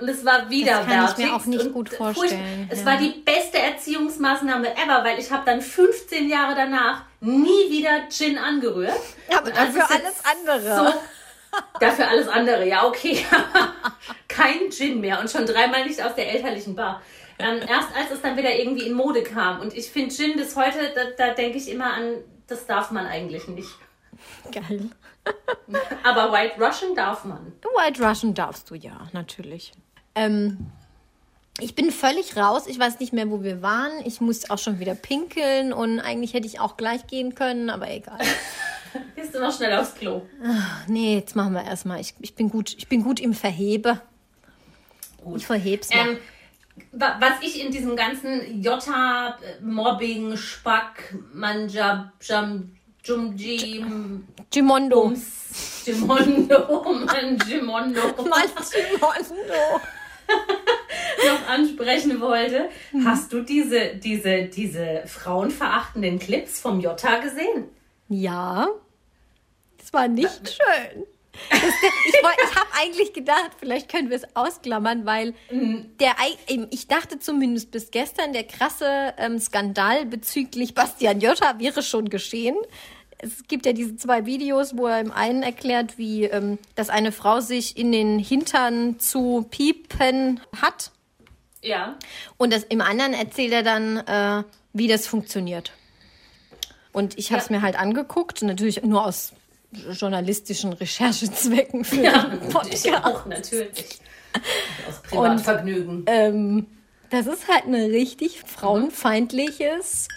S2: Und es war widerwärtig.
S3: kann ich mir auch nicht gut vorstellen,
S2: Es
S3: ja.
S2: war die beste Erziehungsmaßnahme ever, weil ich habe dann 15 Jahre danach nie wieder Gin angerührt.
S3: Aber
S2: Und das
S3: dafür alles andere.
S2: So, dafür alles andere, ja, okay. Kein Gin mehr und schon dreimal nicht aus der elterlichen Bar. Ähm, erst als es dann wieder irgendwie in Mode kam. Und ich finde Gin bis heute, da, da denke ich immer an, das darf man eigentlich nicht.
S3: Geil.
S2: Aber White Russian darf man.
S3: White Russian darfst du ja, natürlich. Ähm, ich bin völlig raus. Ich weiß nicht mehr, wo wir waren. Ich muss auch schon wieder pinkeln und eigentlich hätte ich auch gleich gehen können, aber egal.
S2: Gehst du noch schnell aufs Klo?
S3: Nee, jetzt machen wir erstmal. Ich, ich, bin gut, ich bin gut im Verhebe.
S2: Gut.
S3: Ich verheb's noch.
S2: Ähm, wa- was ich in diesem ganzen Jota, Mobbing, Spack, Manja, Jam, Jumji,
S3: Gimondo.
S2: Gimondo, Mann, Gimondo
S3: Mann, Gimondo.
S2: noch ansprechen wollte. Hast du diese, diese, diese frauenverachtenden Clips vom Jota gesehen?
S3: Ja, das war nicht schön. Das, ich woll- ich habe eigentlich gedacht, vielleicht können wir es ausklammern, weil der, ei- eben, ich dachte zumindest bis gestern, der krasse ähm, Skandal bezüglich Bastian Jotta wäre schon geschehen. Es gibt ja diese zwei Videos, wo er im einen erklärt, wie ähm, dass eine Frau sich in den Hintern zu piepen hat.
S2: Ja.
S3: Und das, im anderen erzählt er dann, äh, wie das funktioniert. Und ich habe es
S2: Ja.
S3: mir halt angeguckt, natürlich nur aus journalistischen Recherchezwecken für
S2: Ja,
S3: den
S2: ich
S3: Podcast.
S2: auch, natürlich. Aus Privatvergnügen.
S3: Ähm, das ist halt ein richtig frauenfeindliches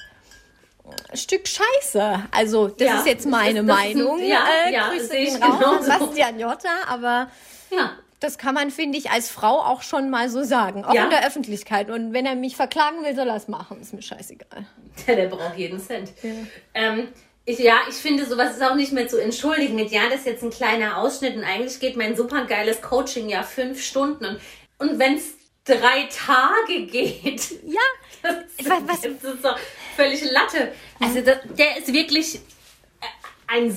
S3: Stück Scheiße. Also, das
S2: Ja,
S3: ist jetzt meine
S2: ist- ist ein-
S3: Meinung.
S2: ja,
S3: äh,
S2: ja,
S3: Grüße gehen raus an
S2: genauso.
S3: Bastian Jotta, aber
S2: ja.
S3: das kann man, finde ich, als Frau auch schon mal so sagen. Auch
S2: Ja.
S3: in der Öffentlichkeit. Und wenn er mich verklagen will, soll er es machen. Ist mir scheißegal.
S2: Der, der braucht jeden Cent. Ähm, ich, ja, ich finde, sowas ist auch nicht mehr zu entschuldigen ja, das ist jetzt ein kleiner Ausschnitt und eigentlich geht mein supergeiles Coaching ja fünf Stunden und, und wenn es drei Tage geht,
S3: Ja,
S2: das,
S3: Was- was-
S2: das ist doch völlig Latte. Also das, der ist wirklich, ein,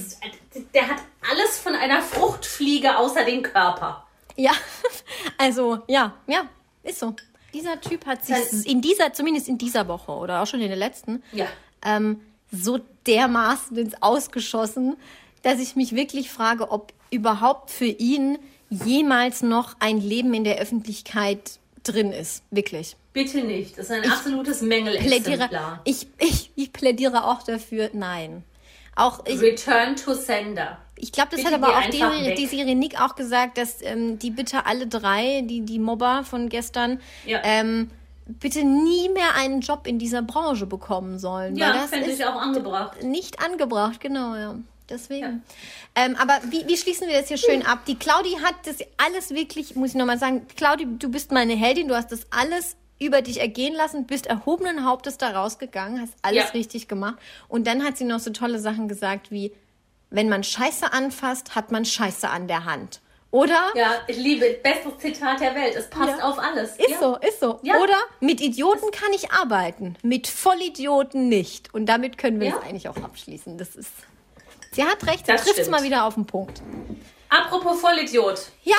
S2: der hat alles von einer Fruchtfliege außer den Körper.
S3: Ja, also ja, ja, ist so. Dieser Typ hat sich
S2: Das-
S3: in dieser, zumindest in dieser Woche oder auch schon in der letzten,
S2: Ja.
S3: ähm, so dermaßen ins Ausgeschossen, dass ich mich wirklich frage, ob überhaupt für ihn jemals noch ein Leben in der Öffentlichkeit drin ist. Wirklich.
S2: Bitte nicht. Das ist ein absolutes
S3: Plädiere,
S2: Mängelexemplar.
S3: ich, ich, ich plädiere auch dafür, nein. Auch ich,
S2: Return to Sender.
S3: Ich glaube, das
S2: Bitte
S3: hat aber auch die, Serie Nick auch gesagt, dass ähm, die bitte alle drei, die, die Mobber von gestern,
S2: Ja.
S3: ähm, bitte nie mehr einen Job in dieser Branche bekommen sollen.
S2: Ja,
S3: das
S2: fände
S3: ist
S2: ich auch angebracht.
S3: nicht angebracht, genau, ja. Deswegen. Ähm, aber wie, wie schließen wir das hier schön ab? Die Claudi hat das alles wirklich, muss ich nochmal sagen, Claudi, du bist meine Heldin, du hast das alles über dich ergehen lassen, bist erhobenen Hauptes da rausgegangen, hast alles
S2: Ja.
S3: richtig gemacht. Und dann hat sie noch so tolle Sachen gesagt wie, wenn man Scheiße anfasst, hat man Scheiße an der Hand. Oder?
S2: Ja, ich liebe, bestes Zitat der Welt. Es passt
S3: Ja.
S2: auf alles.
S3: Ist
S2: ja.
S3: so, ist so.
S2: Ja.
S3: Oder mit Idioten kann ich arbeiten, mit Vollidioten nicht. Und damit können wir
S2: Ja.
S3: es eigentlich auch abschließen. Das ist. Sie hat recht, sie trifft es mal wieder auf den Punkt.
S2: Apropos Vollidiot.
S3: Ja,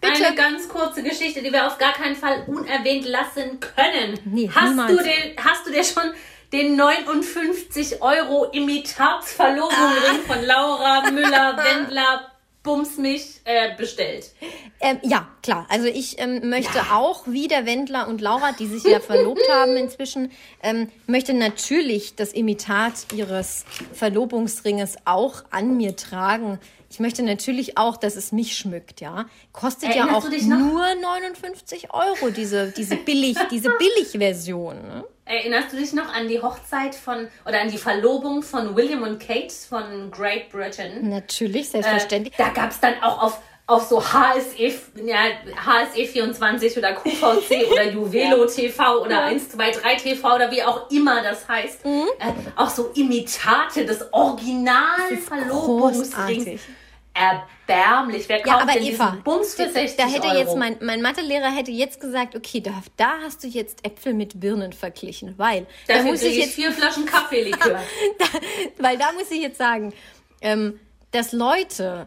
S3: bitte.
S2: Eine ganz kurze Geschichte, die wir auf gar keinen Fall unerwähnt lassen können.
S3: Nee,
S2: hast,
S3: niemals.
S2: du den, hast du dir schon den 59 Euro Imitatsverlobungsring
S3: Ah.
S2: von Laura Müller-Wendler Bums mich äh, bestellt?
S3: Ähm, ja, klar. Also ich ähm, möchte auch, wie der Wendler und Laura, die sich ja verlobt haben inzwischen, ähm, möchte natürlich das Imitat ihres Verlobungsringes auch an mir tragen. Ich möchte natürlich auch, dass es mich schmückt, ja. Kostet ja
S2: Erinnerst
S3: auch
S2: dich noch?
S3: nur 59 Euro, diese, diese billig, diese Billigversion. Ne?
S2: Erinnerst du dich noch an die Hochzeit von oder an die Verlobung von William und Kate von Great Britain?
S3: Natürlich,
S2: Äh,
S3: selbstverständlich.
S2: da gab es dann auch auf, auf so HSE, ja, HSE24 oder QVC oder Juvelo TV oder 123 TV oder wie auch immer das heißt.
S3: Mhm.
S2: Äh, auch so Imitate des Original Verlobungsrings. Erbärmlich. Wer
S3: Ja,
S2: kauft
S3: aber
S2: denn
S3: Eva,
S2: Bums für 60
S3: da hätte
S2: Euro?
S3: jetzt mein, mein Mathelehrer hätte jetzt gesagt, okay, da, da hast du jetzt Äpfel mit Birnen verglichen, weil da
S2: Dafür
S3: muss
S2: krieg
S3: ich
S2: ich
S3: jetzt
S2: vier Flaschen Kaffeelikör.
S3: da, weil da muss ich jetzt sagen, ähm, dass Leute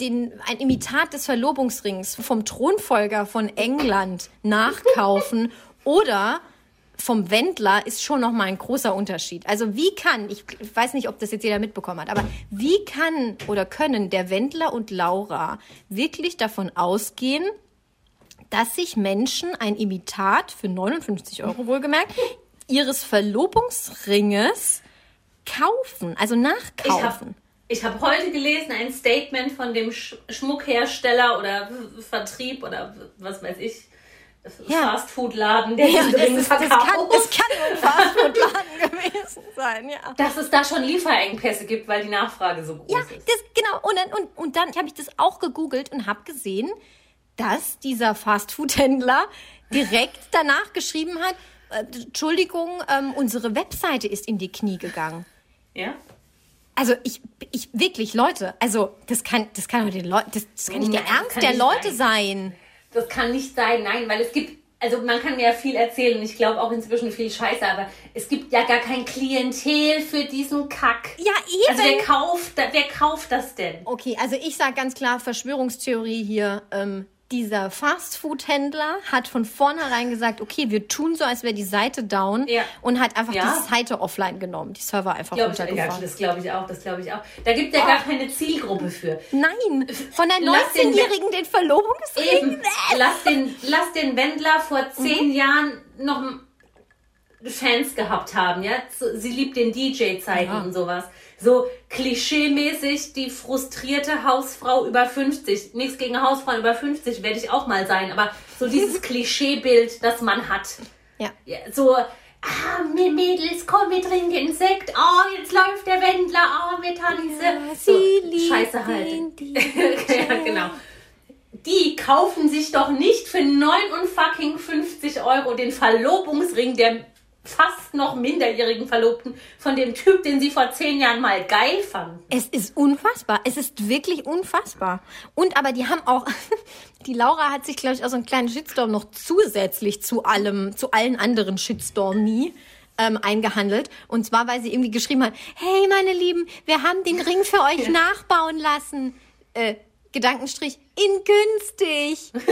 S3: den, ein Imitat des Verlobungsrings vom Thronfolger von England nachkaufen oder vom Wendler ist schon noch mal ein großer Unterschied. Also wie kann, ich weiß nicht, ob das jetzt jeder mitbekommen hat, aber wie kann oder können der Wendler und Laura wirklich davon ausgehen, dass sich Menschen ein Imitat für 59 Euro wohlgemerkt ihres Verlobungsringes kaufen, also
S2: habe
S3: nachkaufen.
S2: ich hab heute gelesen ein Statement von dem Sch Schmuckhersteller oder Vertrieb oder was weiß ich,
S3: Ja.
S2: Fastfood-Laden, der
S3: Ja, das, ist, das, kann, das kann ein Fastfood-Laden gewesen sein, ja.
S2: dass es da schon Lieferengpässe gibt, weil die Nachfrage so groß
S3: Ja,
S2: ist.
S3: das, genau. Und dann, und, und dann habe ich das auch gegoogelt und habe gesehen, dass dieser Fastfood-Händler direkt danach geschrieben hat, äh, Entschuldigung, ähm, unsere Webseite ist in die Knie gegangen.
S2: Ja?
S3: Also ich, ich wirklich, Leute, also das kann, das kann doch den Leuten, das, das kann nicht der Ernst der Leute sein.
S2: Das kann nicht sein, nein, weil es gibt, also man kann mir ja viel erzählen, ich glaube auch inzwischen viel Scheiße, aber es gibt ja gar kein Klientel für diesen Kack.
S3: Ja, eben.
S2: Also wer kauft, wer kauft das denn?
S3: Okay, also ich sage ganz klar, Verschwörungstheorie hier. Ähm, dieser Fastfood-Händler hat von vornherein gesagt, okay, wir tun so, als wäre die Seite down
S2: Ja.
S3: und hat einfach
S2: Ja.
S3: die Seite offline genommen, die Server einfach
S2: Glaub ich,
S3: runtergefahren.
S2: das glaube ich auch, das glaube ich auch. Da gibt ja gar keine Zielgruppe für.
S3: Nein, von der
S2: Lass den
S3: 19-Jährigen den Verlobungsring.
S2: Lass den, lass den Wendler vor zehn
S3: Mhm.
S2: Jahren noch Fans gehabt haben, ja. Sie liebt den DJ-Zeiten
S3: Ja.
S2: und sowas. So klischeemäßig die frustrierte Hausfrau über 50. Nichts gegen Hausfrauen über 50 werde ich auch mal sein, aber so dieses Klischeebild, das man hat.
S3: Ja.
S2: Ja, so, ah, mir Mädels, komm, wir trinken Sekt. Oh, jetzt läuft der Wendler. Oh, wir tanzen. so, Scheiße halt. ja, genau. Die kaufen sich doch nicht für 59 50 Euro den Verlobungsring der fast noch minderjährigen Verlobten von dem Typ, den sie vor zehn Jahren mal geil fanden.
S3: Es ist unfassbar. Es ist wirklich unfassbar. Und aber die haben auch, die Laura hat sich, glaube ich, auch so einen kleinen Shitstorm noch zusätzlich zu allem, zu allen anderen Shitstorm nie ähm, eingehandelt. Und zwar, weil sie irgendwie geschrieben hat, hey meine Lieben, wir haben den Ring für euch nachbauen lassen. Äh, Gedankenstrich, in günstig.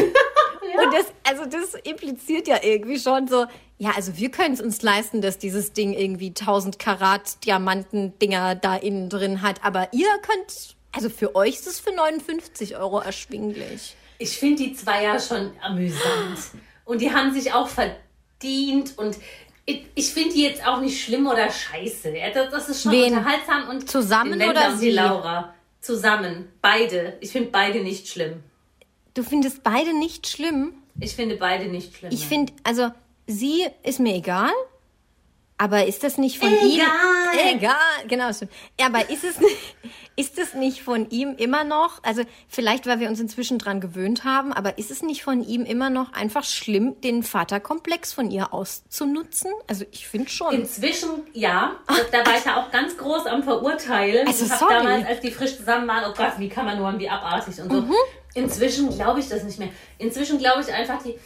S3: Und das, also das impliziert ja irgendwie schon so, ja, also wir können es uns leisten, dass dieses Ding irgendwie 1000 Karat Diamanten-Dinger da innen drin hat. Aber ihr könnt, also für euch ist es für 59 Euro erschwinglich.
S2: Ich finde die zwei ja schon amüsant. Und die haben sich auch verdient. Und ich, ich finde die jetzt auch nicht schlimm oder scheiße. Das, das ist schon
S3: Wen?
S2: unterhaltsam. Und
S3: Zusammen oder sie?
S2: die Laura. Zusammen. Beide. Ich finde beide nicht schlimm.
S3: Du findest beide nicht schlimm?
S2: Ich finde beide nicht schlimm.
S3: Ich finde, also sie ist mir egal, aber ist das nicht von
S2: Egal.
S3: ihm? Egal. Genau, stimmt. Aber ist es, nicht- ist es nicht von ihm immer noch, also vielleicht, weil wir uns inzwischen dran gewöhnt haben, aber ist es nicht von ihm immer noch einfach schlimm, den Vaterkomplex von ihr auszunutzen? Also ich finde schon.
S2: Inzwischen, ja. Da war ich ja auch ganz groß am Verurteilen.
S3: Also,
S2: ich habe
S3: sorry.
S2: damals, als die frisch zusammen waren, oh Gott, wie kann man nur wie abartig und so.
S3: Mhm.
S2: Inzwischen glaube ich das nicht mehr. Inzwischen glaube ich einfach, die,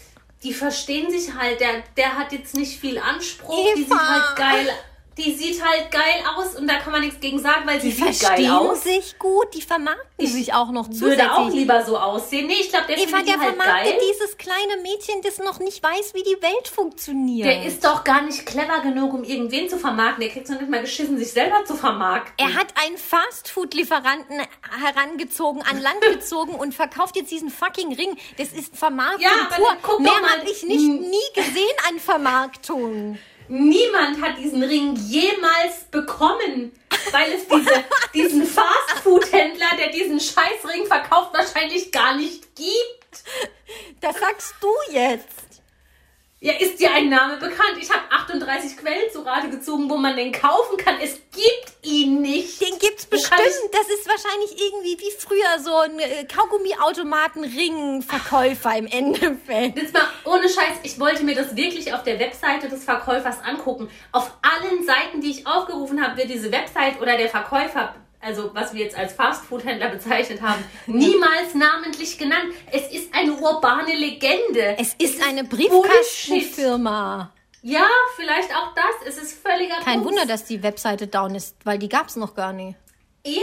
S2: die verstehen sich halt. Der, der hat jetzt nicht viel Anspruch. Die sieht
S3: Eva.
S2: halt geil. Die sieht halt geil aus und da kann man nichts gegen sagen, weil sie
S3: die
S2: sieht geil
S3: verstehen
S2: aus.
S3: sich gut, die vermarkten sich auch noch zusätzlich.
S2: Würde auch lieber so aussehen. Nee, ich glaube, der
S3: Eva,
S2: findet
S3: der
S2: die halt
S3: vermarktet
S2: geil.
S3: dieses kleine Mädchen, das noch nicht weiß, wie die Welt funktioniert.
S2: Der ist doch gar nicht clever genug, um irgendwen zu vermarkten. Der kriegt doch nicht mal geschissen, sich selber zu vermarkten.
S3: Er hat einen Fastfood-Lieferanten herangezogen, an Land gezogen und verkauft jetzt diesen fucking Ring. Das ist Vermarktung
S2: Ja,
S3: pur. Mehr habe ich nicht,
S2: Hm.
S3: nie gesehen an Vermarktung.
S2: Niemand hat diesen Ring jemals bekommen, weil es diese, diesen Fastfood-Händler, der diesen Scheißring verkauft, wahrscheinlich gar nicht gibt.
S3: Das sagst du jetzt.
S2: Ja, ist dir ein Name bekannt? Ich habe 38 Quellen zu Rate gezogen, wo man den kaufen kann. Es gibt ihn nicht.
S3: Den gibt's bestimmt. Das ist wahrscheinlich irgendwie wie früher so ein äh, Kaugummi-Automaten-Ring-Verkäufer im Endeffekt.
S2: Jetzt mal ohne Scheiß, ich wollte mir das wirklich auf der Webseite des Verkäufers angucken. Auf allen Seiten, die ich aufgerufen habe, wird diese Website oder der Verkäufer, also was wir jetzt als Fastfood-Händler bezeichnet haben, niemals namentlich genannt. Es ist eine urbane Legende.
S3: Es ist eine
S2: Bullshit.
S3: Briefkastenfirma.
S2: Ja, vielleicht auch das. Es ist völliger
S3: Kein
S2: Bums.
S3: Wunder, dass die Webseite down ist, weil die gab's noch gar nicht.
S2: Ja,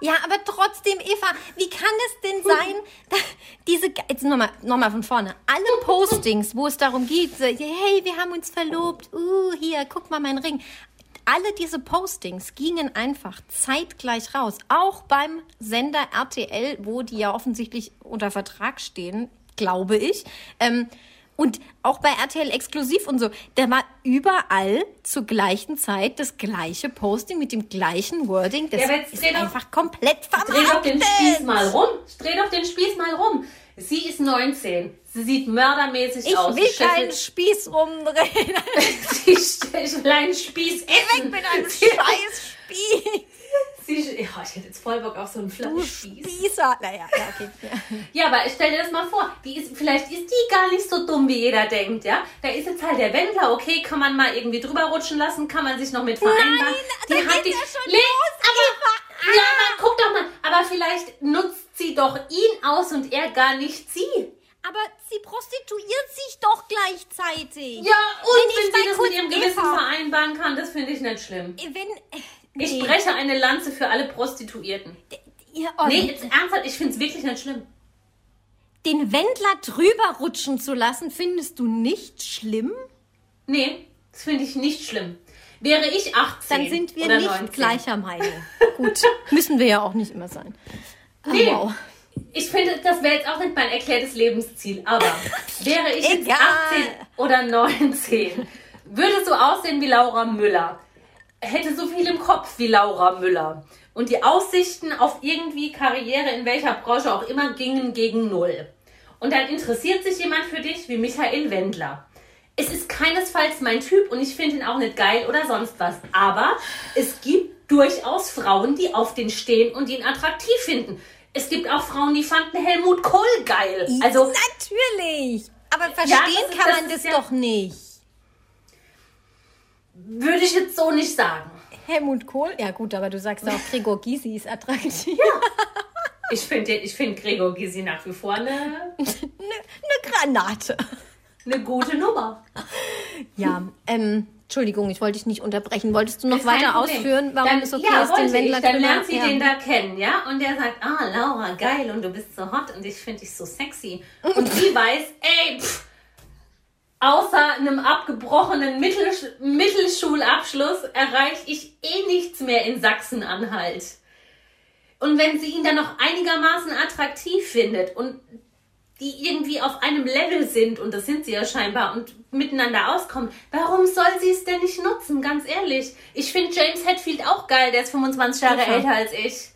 S3: Ja, aber trotzdem, Eva, wie kann es denn sein, dass diese, jetzt nochmal noch mal von vorne, alle Postings, wo es darum geht, so, hey, wir haben uns verlobt, uh, hier, guck mal mein Ring. Alle diese Postings gingen einfach zeitgleich raus, auch beim Sender RTL, wo die ja offensichtlich unter Vertrag stehen, glaube ich. Ähm, und auch bei RTL exklusiv und so, da war überall zur gleichen Zeit das gleiche Posting mit dem gleichen Wording. Das
S2: Ja,
S3: ist
S2: doch-
S3: einfach komplett
S2: dreh doch den
S3: vermarktet.
S2: Spieß mal rum. Dreh doch den Spieß mal rum. Sie ist 19. Sie sieht mördermäßig
S3: Ich
S2: aus.
S3: will
S2: Sie schüttelt-
S3: keinen Spieß rumdrehen.
S2: Sie ich will einen Spieß essen.
S3: mit einem scheiß Spieß.
S2: Sie, ja, ich hätte jetzt voll Bock auf so einen
S3: Du
S2: Fleischspieß.
S3: Spießer. Naja, ja, okay. Ja.
S2: Aber stell dir das mal vor. Die ist, vielleicht ist die gar nicht so dumm, wie jeder denkt, ja? Da ist jetzt halt der Wendler, okay, kann man mal irgendwie drüber rutschen lassen, kann man sich noch mit vereinbaren.
S3: Nein,
S2: die
S3: da
S2: hat die,
S3: ja schon los,
S2: aber, ja, aber guck doch mal, aber vielleicht nutzt sie doch ihn aus und er gar nicht sie.
S3: Aber sie prostituiert sich doch gleichzeitig.
S2: Ja, und
S3: Wenn ich
S2: wenn, sie das
S3: kurz
S2: mit ihrem Gewissen
S3: Eva-
S2: vereinbaren kann, das finde ich nicht schlimm.
S3: Wenn. äh,
S2: Ich
S3: nee.
S2: breche eine Lanze für alle Prostituierten.
S3: Ja, oh,
S2: Nee, jetzt ernsthaft, ich finde es wirklich nicht schlimm.
S3: Den Wendler drüber rutschen zu lassen, findest du nicht schlimm?
S2: Nee, das finde ich nicht schlimm. Wäre ich 18
S3: Dann sind wir nicht
S2: 19.
S3: gleicher Meinung. Gut, müssen wir ja auch nicht immer sein. Ah,
S2: Nee.
S3: Wow.
S2: Ich finde, das wäre jetzt auch nicht mein erklärtes Lebensziel. Aber wäre ich jetzt
S3: Egal.
S2: 18 oder 19, würde so aussehen wie Laura Müller, hätte so viel im Kopf wie Laura Müller und die Aussichten auf irgendwie Karriere in welcher Branche auch immer gingen gegen Null. Und dann interessiert sich jemand für dich wie Michael Wendler. Es ist keinesfalls mein Typ und ich finde ihn auch nicht geil oder sonst was. Aber es gibt durchaus Frauen, die auf den stehen und ihn attraktiv finden. Es gibt auch Frauen, die fanden Helmut Kohl geil. Also
S3: Natürlich. Aber verstehen
S2: ist-
S3: kann
S2: das
S3: man das
S2: ja-
S3: doch nicht.
S2: würde ich jetzt so nicht sagen.
S3: Helmut Kohl? Ja gut, aber du sagst auch, Gregor Gysi ist attraktiv.
S2: Ich finde ich find Gregor Gysi nach wie vor eine,
S3: Eine ne Granate.
S2: Eine gute Nummer.
S3: Ja, ähm, Entschuldigung, ich wollte dich nicht unterbrechen. Wolltest du noch
S2: Ist
S3: weiter ausführen, warum
S2: dann,
S3: es okay
S2: ja,
S3: ist, den Wendler
S2: ich. Dann lernt sie
S3: ja.
S2: den da kennen, ja? Und der sagt, ah, Laura, geil, und du bist so hot und ich finde dich so sexy. Und sie weiß, ey, pff, außer einem abgebrochenen Mittel, Mittelschulabschluss erreiche ich eh nichts mehr in Sachsen-Anhalt. Und wenn sie ihn dann noch einigermaßen attraktiv findet und die irgendwie auf einem Level sind, und das sind sie ja scheinbar, und miteinander auskommen, warum soll sie es denn nicht nutzen? Ganz ehrlich. Ich finde James Hetfield auch geil, der ist 25 Jahre
S3: Eva.
S2: älter als ich.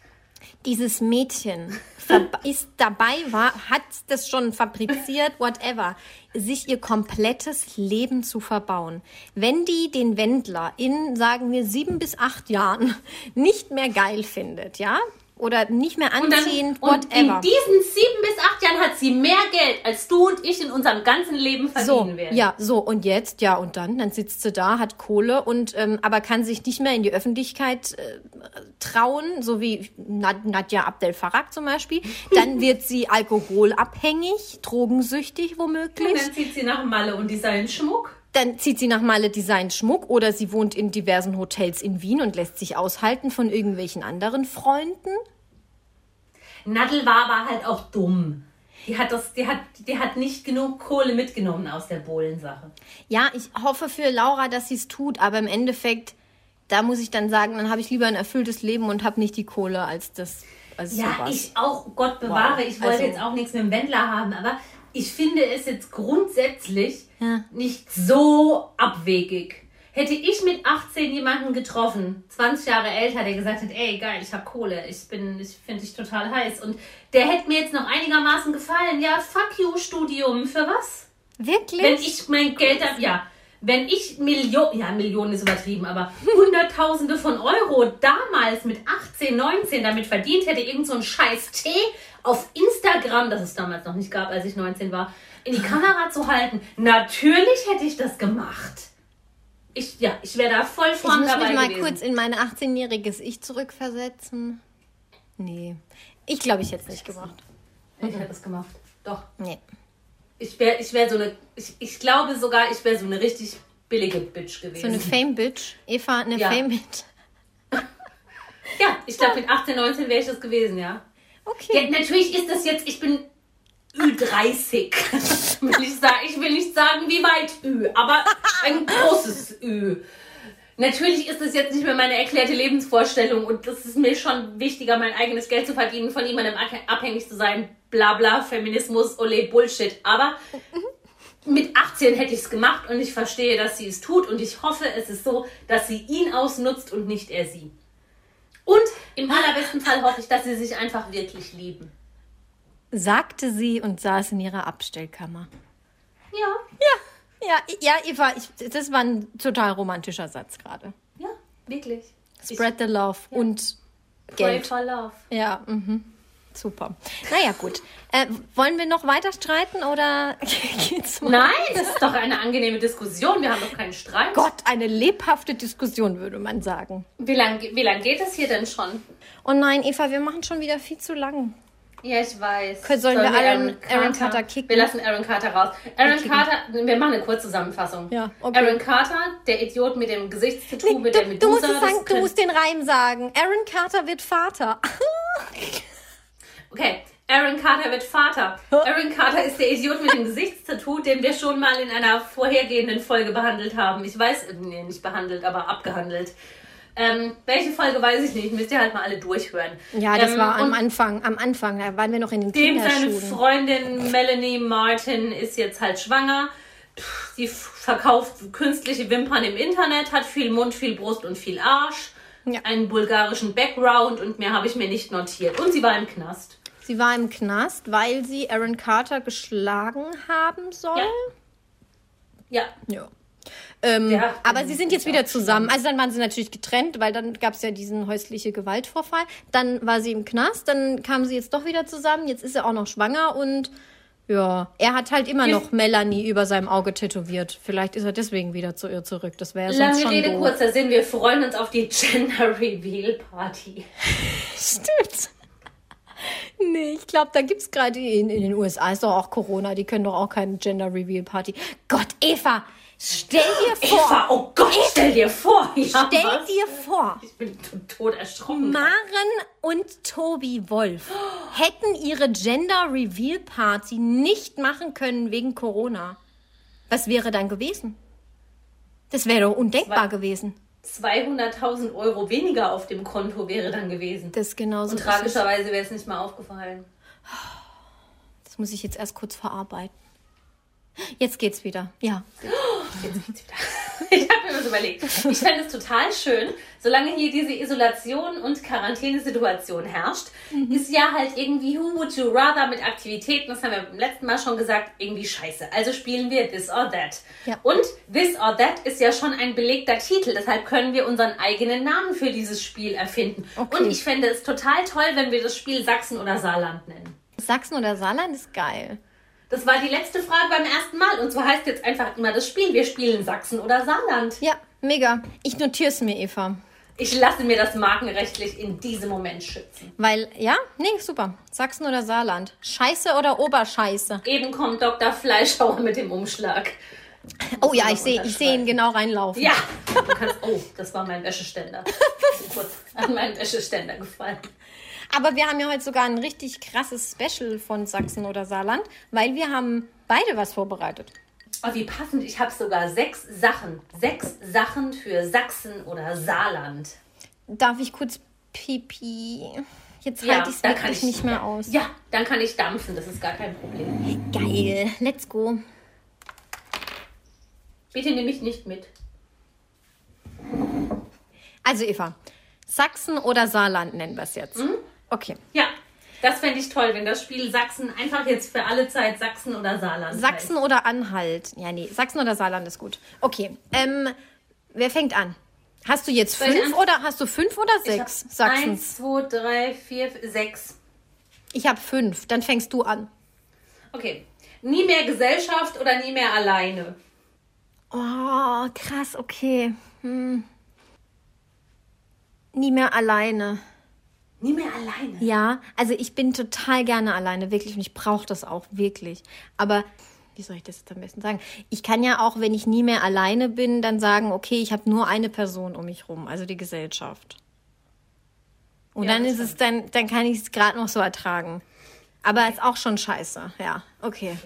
S3: Dieses Mädchen ist dabei, war, hat das schon fabriziert, whatever, sich ihr komplettes Leben zu verbauen. Wenn die den Wendler in, sagen wir, sieben bis acht Jahren nicht mehr geil findet, ja, oder nicht mehr
S2: Und, dann,
S3: anziehen,
S2: und
S3: whatever.
S2: in diesen sieben bis acht Jahren hat sie mehr Geld, als du und ich in unserem ganzen Leben verdienen
S3: So,
S2: werden.
S3: ja, so und jetzt, ja und dann, dann sitzt sie da, hat Kohle und ähm, aber kann sich nicht mehr in die Öffentlichkeit äh, trauen, so wie Nad Nadja Abdel Farag zum Beispiel. Dann wird sie alkoholabhängig, drogensüchtig
S2: Und
S3: womöglich.
S2: dann zieht sie nach Malle und designt Schmuck.
S3: Dann zieht sie nach Malle Design Schmuck oder sie wohnt in diversen Hotels in Wien und lässt sich aushalten von irgendwelchen anderen Freunden.
S2: Nadel war aber halt auch dumm. Die hat, das, die, hat, die hat nicht genug Kohle mitgenommen aus der Bohlen-Sache.
S3: Ja, ich hoffe für Laura, dass sie es tut, aber im Endeffekt, da muss ich dann sagen, dann habe ich lieber ein erfülltes Leben und habe nicht die Kohle als das. Als
S2: Ja,
S3: sowas.
S2: ich auch, Gott bewahre,
S3: Wow.
S2: ich wollte
S3: Also-
S2: jetzt auch nichts mit dem Wendler haben, aber ich finde es jetzt grundsätzlich
S3: Ja.
S2: nicht so abwegig. Hätte ich mit 18 jemanden getroffen, 20 Jahre älter, der gesagt hat, ey, geil, ich habe Kohle, ich bin, ich finde dich total heiß und der hätte mir jetzt noch einigermaßen gefallen. Ja, fuck you, Studium, für was?
S3: Wirklich?
S2: Wenn ich mein Geld habe, ja, wenn ich Millionen, ja, Millionen ist übertrieben, aber Hunderttausende von Euro damals mit 18, 19 damit verdient hätte, irgend so ein scheiß Tee auf Instagram, das es damals noch nicht gab, als ich 19 war, in die Kamera zu halten, natürlich hätte ich das gemacht. Ich, ja, ich wäre da voll
S3: ich
S2: vorn
S3: muss
S2: dabei
S3: mich mal
S2: gewesen.
S3: kurz in mein 18-jähriges Ich zurückversetzen. Nee. Ich glaube, ich hätte es nicht gemacht.
S2: Ich hätte das gemacht. Doch.
S3: Nee.
S2: Ich wäre ich wär so eine, ich, ich glaube sogar, ich wäre so eine richtig billige Bitch gewesen.
S3: So eine Fame-Bitch. Eva, eine
S2: Ja.
S3: Fame-Bitch.
S2: ja, ich glaube mit 18, 19 wäre ich das gewesen, ja.
S3: Okay.
S2: Ja, natürlich ist das jetzt, ich bin Ü30. will ich, sagen. ich will nicht sagen, wie weit Ü, aber ein großes Ü. Natürlich ist das jetzt nicht mehr meine erklärte Lebensvorstellung und das ist mir schon wichtiger, mein eigenes Geld zu verdienen, von jemandem abhä- abhängig zu sein. Bla bla, Feminismus, ole Bullshit. Aber mit 18 hätte ich es gemacht und ich verstehe, dass sie es tut und ich hoffe, es ist so, dass sie ihn ausnutzt und nicht er sie. Und im allerbesten Fall hoffe ich, dass sie sich einfach wirklich lieben.
S3: Sagte sie und saß in ihrer Abstellkammer.
S2: Ja,
S3: Ja, ja, Eva, ich, das war ein total romantischer Satz gerade.
S2: ja, wirklich.
S3: Spread the love und
S2: Pray
S3: Geld.
S2: for love.
S3: Ja, mhm. Super. Naja, gut. Äh, wollen wir noch weiter streiten oder geht's mal?
S2: Nein, das ist doch eine angenehme Diskussion. Wir haben doch keinen Streit.
S3: Gott, eine lebhafte Diskussion, würde man sagen.
S2: Wie lange wie lang geht es hier denn schon?
S3: Oh nein, Eva, wir machen schon wieder viel zu lang.
S2: Ja, ich weiß.
S3: Sollen wir Aaron- Aaron Carter kicken?
S2: Wir lassen Aaron Carter raus. Aaron
S3: kicken.
S2: Carter, wir machen eine Kurzzusammenfassung.
S3: Ja, okay.
S2: Aaron Carter, der Idiot mit dem Gesichtstattoo, mit der
S3: Du,
S2: Medusa.
S3: du, musst es
S2: das
S3: sagen, du musst den Reim sagen. Aaron Carter wird Vater.
S2: Okay, Aaron Carter wird Vater. Aaron Carter ist der Idiot mit dem Gesichtstattoo, den wir schon mal in einer vorhergehenden Folge behandelt haben. Ich weiß, äh, nee, nicht behandelt, aber abgehandelt. Ähm, welche Folge weiß ich nicht, müsst ihr halt mal alle durchhören.
S3: Ja, das
S2: ähm,
S3: war am Anfang. Am Anfang, da waren wir noch in den
S2: Dem seine. Freundin Melanie Martin ist jetzt halt schwanger. Sie verkauft künstliche Wimpern im Internet, hat viel Mund, viel Brust und viel Arsch.
S3: Ja.
S2: Einen bulgarischen Background und mehr habe ich mir nicht notiert. Und sie war im Knast.
S3: Sie war im Knast, weil sie Aaron Carter geschlagen haben soll.
S2: Ja.
S3: Ja. Ähm,
S2: Ja,
S3: aber
S2: ähm,
S3: sie sind jetzt wieder zusammen. Also dann waren sie natürlich getrennt, weil dann gab es ja diesen häusliche Gewaltvorfall. Dann war sie im Knast, dann kamen sie jetzt doch wieder zusammen. Jetzt ist er auch noch schwanger und ja, er hat halt immer noch Melanie über seinem Auge tätowiert. Vielleicht ist er deswegen wieder zu ihr zurück. Das wäre ja sonst
S2: Lange Rede, kurzer Sinn. Wir freuen uns auf die Gender Reveal Party.
S3: Stimmt. Nee, ich glaube, da gibt's gerade in, in den USA ist doch auch Corona. Die können doch auch keine Gender Reveal Party. Gott, Eva, Stell dir vor,
S2: Eva, oh Gott, stell dir vor. Ja,
S3: stell
S2: was?
S3: dir vor,
S2: Ich bin tot erschrocken.
S3: Maren und Tobi Wolf hätten ihre Gender Reveal Party nicht machen können wegen Corona. Was wäre dann gewesen? Das wäre doch undenkbar gewesen.
S2: 200.000 Euro weniger auf dem Konto wäre dann gewesen.
S3: Das genauso
S2: Und
S3: ist
S2: tragischerweise wäre es nicht mal aufgefallen.
S3: Das muss ich jetzt erst kurz verarbeiten. Jetzt geht's wieder. Ja.
S2: Jetzt geht's wieder. Ich habe mir was überlegt. Ich fände es total schön, solange hier diese Isolation und Quarantänesituation herrscht,
S3: Mhm.
S2: ist ja halt irgendwie Who Would You Rather mit Aktivitäten, das haben wir beim letzten Mal schon gesagt, irgendwie scheiße. Also spielen wir This or That.
S3: Ja.
S2: Und This or That ist ja schon ein belegter Titel, deshalb können wir unseren eigenen Namen für dieses Spiel erfinden.
S3: Okay.
S2: Und ich fände es total toll, wenn wir das Spiel Sachsen oder Saarland nennen.
S3: Sachsen oder Saarland ist geil.
S2: Das war die letzte Frage beim ersten Mal. Und zwar heißt jetzt einfach immer das Spiel. Wir spielen Sachsen oder Saarland.
S3: Ja, mega. Ich notiere es mir, Eva.
S2: Ich lasse mir das markenrechtlich in diesem Moment schützen.
S3: Weil, ja, nee, super. Sachsen oder Saarland. Scheiße oder Oberscheiße.
S2: Eben kommt Dr. Fleischhauer mit dem Umschlag.
S3: Oh ja, ich sehe ich seh ihn genau reinlaufen.
S2: Ja, du kannst. Oh, das war mein Wäscheständer. Ich bin kurz an meinen Wäscheständer gefallen.
S3: Aber wir haben ja heute sogar ein richtig krasses Special von Sachsen oder Saarland, weil wir haben beide was vorbereitet.
S2: Oh, wie passend. Ich habe sogar sechs Sachen. Sechs Sachen für Sachsen oder Saarland.
S3: Darf ich kurz pipi? Jetzt
S2: Ja,
S3: halte ich es
S2: da kann
S3: wirklich
S2: ich-
S3: nicht mehr aus.
S2: Ja, dann kann ich dampfen. Das ist gar kein Problem.
S3: Geil. Let's go.
S2: Bitte nehme ich nicht mit.
S3: Also Eva, Sachsen oder Saarland nennen wir es jetzt.
S2: Mhm.
S3: Okay.
S2: Ja, das fände ich toll, wenn das Spiel Sachsen einfach jetzt für alle Zeit Sachsen oder Saarland
S3: Sachsen oder Anhalt? Ja, nee, Sachsen oder Saarland ist gut. Okay. Ähm, wer fängt an? Hast du jetzt
S2: ich
S3: fünf oder hast du fünf oder
S2: heißt. Ich
S3: sechs
S2: hab
S3: Sachsens?
S2: Eins, zwei, drei, vier, sechs.
S3: Ich habe fünf. Dann fängst du an.
S2: Okay. Nie mehr Gesellschaft oder nie mehr alleine?
S3: Oh, krass, okay. Hm. Nie mehr alleine.
S2: Nie mehr alleine.
S3: Ja, also ich bin total gerne alleine, wirklich, und ich brauche das auch wirklich. Aber wie soll ich das jetzt am besten sagen? Ich kann ja auch, wenn ich nie mehr alleine bin, dann sagen, okay, ich habe nur eine Person um mich rum, also die Gesellschaft. Und
S2: Ja,
S3: dann ist es, dann, dann kann ich es gerade noch so ertragen. Aber ist auch schon scheiße, ja, okay.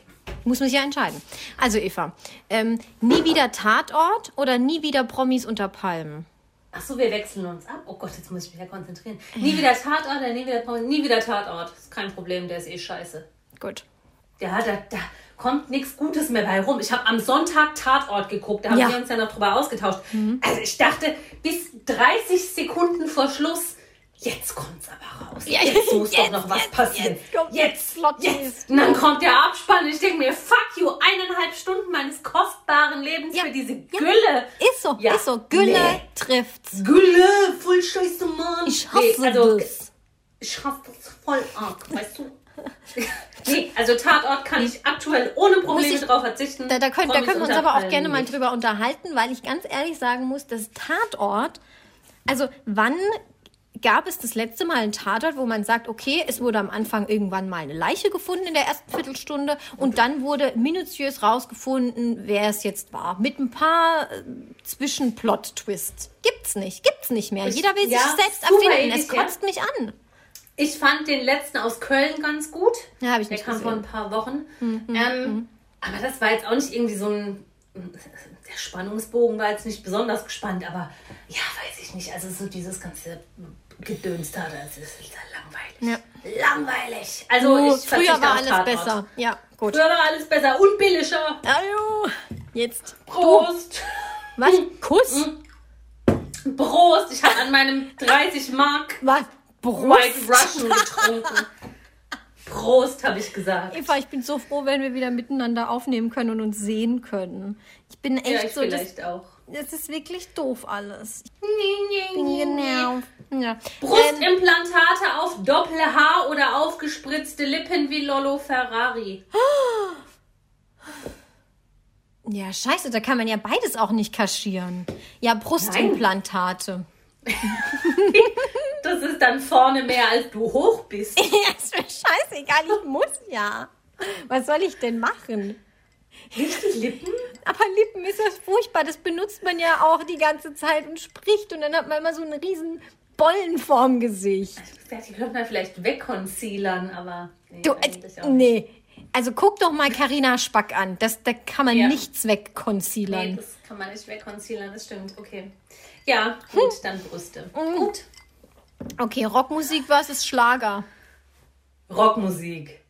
S3: Muss mich ja entscheiden. Also Eva, ähm, nie wieder Tatort oder nie wieder Promis unter Palmen?
S2: Achso, wir wechseln uns ab. Oh Gott, jetzt muss ich mich ja konzentrieren. Nie wieder Tatort oder nie wieder Nie wieder Tatort. Ist kein Problem, der ist eh scheiße.
S3: Gut.
S2: Ja, da, da kommt nichts Gutes mehr bei rum. Ich habe am Sonntag Tatort geguckt, da haben
S3: Ja. Mhm.
S2: wir uns ja noch drüber ausgetauscht. Also ich dachte, bis 30 Sekunden vor Schluss, jetzt kommt's aber raus.
S3: Ja,
S2: jetzt muss doch
S3: jetzt,
S2: noch was
S3: jetzt,
S2: passieren.
S3: jetzt kommt
S2: jetzt, jetzt. Und dann kommt der Abspann ich denke mir, fuck you, eineinhalb Stunden meines kostbaren Lebens
S3: Ja,
S2: für diese
S3: ja.
S2: Gülle.
S3: Ist so,
S2: Ja.
S3: ist so. Gülle
S2: Nee.
S3: trifft's.
S2: Gülle, voll scheiße, Mann.
S3: Ich hasse
S2: Nee, also,
S3: das.
S2: Ich hasse das voll arg, weißt du? nee, also Tatort kann ich aktuell ohne Probleme
S3: ich-
S2: drauf verzichten.
S3: Da, da, können, da können wir uns aber auch gerne mal drüber unterhalten, weil ich ganz ehrlich sagen muss, das Tatort, also wann gab es das letzte Mal einen Tatort, wo man sagt, okay, es wurde am Anfang irgendwann mal eine Leiche gefunden in der ersten Viertelstunde und dann wurde minutiös rausgefunden, wer es jetzt war. Mit ein paar äh, Zwischenplot-Twists. Gibt's nicht, gibt's nicht mehr.
S2: Ich-
S3: Jeder will
S2: ja,
S3: sich selbst erfinden. Es kotzt mich an.
S2: Ich fand den letzten aus Köln ganz gut.
S3: Ja, hab ich
S2: Der
S3: nicht
S2: kam vor
S3: gesehen.
S2: ein paar Wochen. ähm, Aber das war jetzt auch nicht irgendwie so ein. Der Spannungsbogen war jetzt nicht besonders gespannt, aber ja, weiß ich nicht. Also so dieses ganze Gedöns da, das ist ja langweilig. Langweilig. Also
S3: Oh,
S2: ich
S3: früher war alles
S2: Tatort.
S3: besser. Ja, gut.
S2: Früher war alles besser und billiger.
S3: Hallo. Jetzt.
S2: Prost.
S3: Was? Kuss?
S2: Prost. Ich habe an meinem 30 Mark
S3: Was?
S2: White
S3: Brust?
S2: Russian getrunken. Prost, habe ich gesagt.
S3: Eva, ich bin so froh, wenn wir wieder miteinander aufnehmen können und uns sehen können. Ich bin echt
S2: Ja, ich
S3: so, das,
S2: vielleicht auch.
S3: das ist wirklich doof alles. Ich
S2: Genau.
S3: bin genervt. Ja. Ähm,
S2: Brustimplantate auf Doppel-H oder aufgespritzte Lippen wie Lollo Ferrari.
S3: ja, scheiße, da kann man ja beides auch nicht kaschieren. Ja, Brustimplantate.
S2: Das ist dann vorne mehr, als du hoch bist.
S3: Ja, ist mir scheißegal, ich muss ja. Was soll ich denn machen?
S2: Richtig Lippen?
S3: Aber Lippen ist das furchtbar. Das benutzt man ja auch die ganze Zeit und spricht und dann hat man immer so einen riesen Bollen vorm Gesicht.
S2: Die könnte man vielleicht wegconcealern, aber nee,
S3: Du, äh, nee. Also guck doch mal Carina Spack an. Das, da kann man
S2: Ja.
S3: nichts wegconcealern.
S2: Nee, das kann man nicht wegconcealern, das stimmt. Okay. Ja, gut, dann Brüste. Gut.
S3: Okay, Rockmusik versus Schlager.
S2: Rockmusik.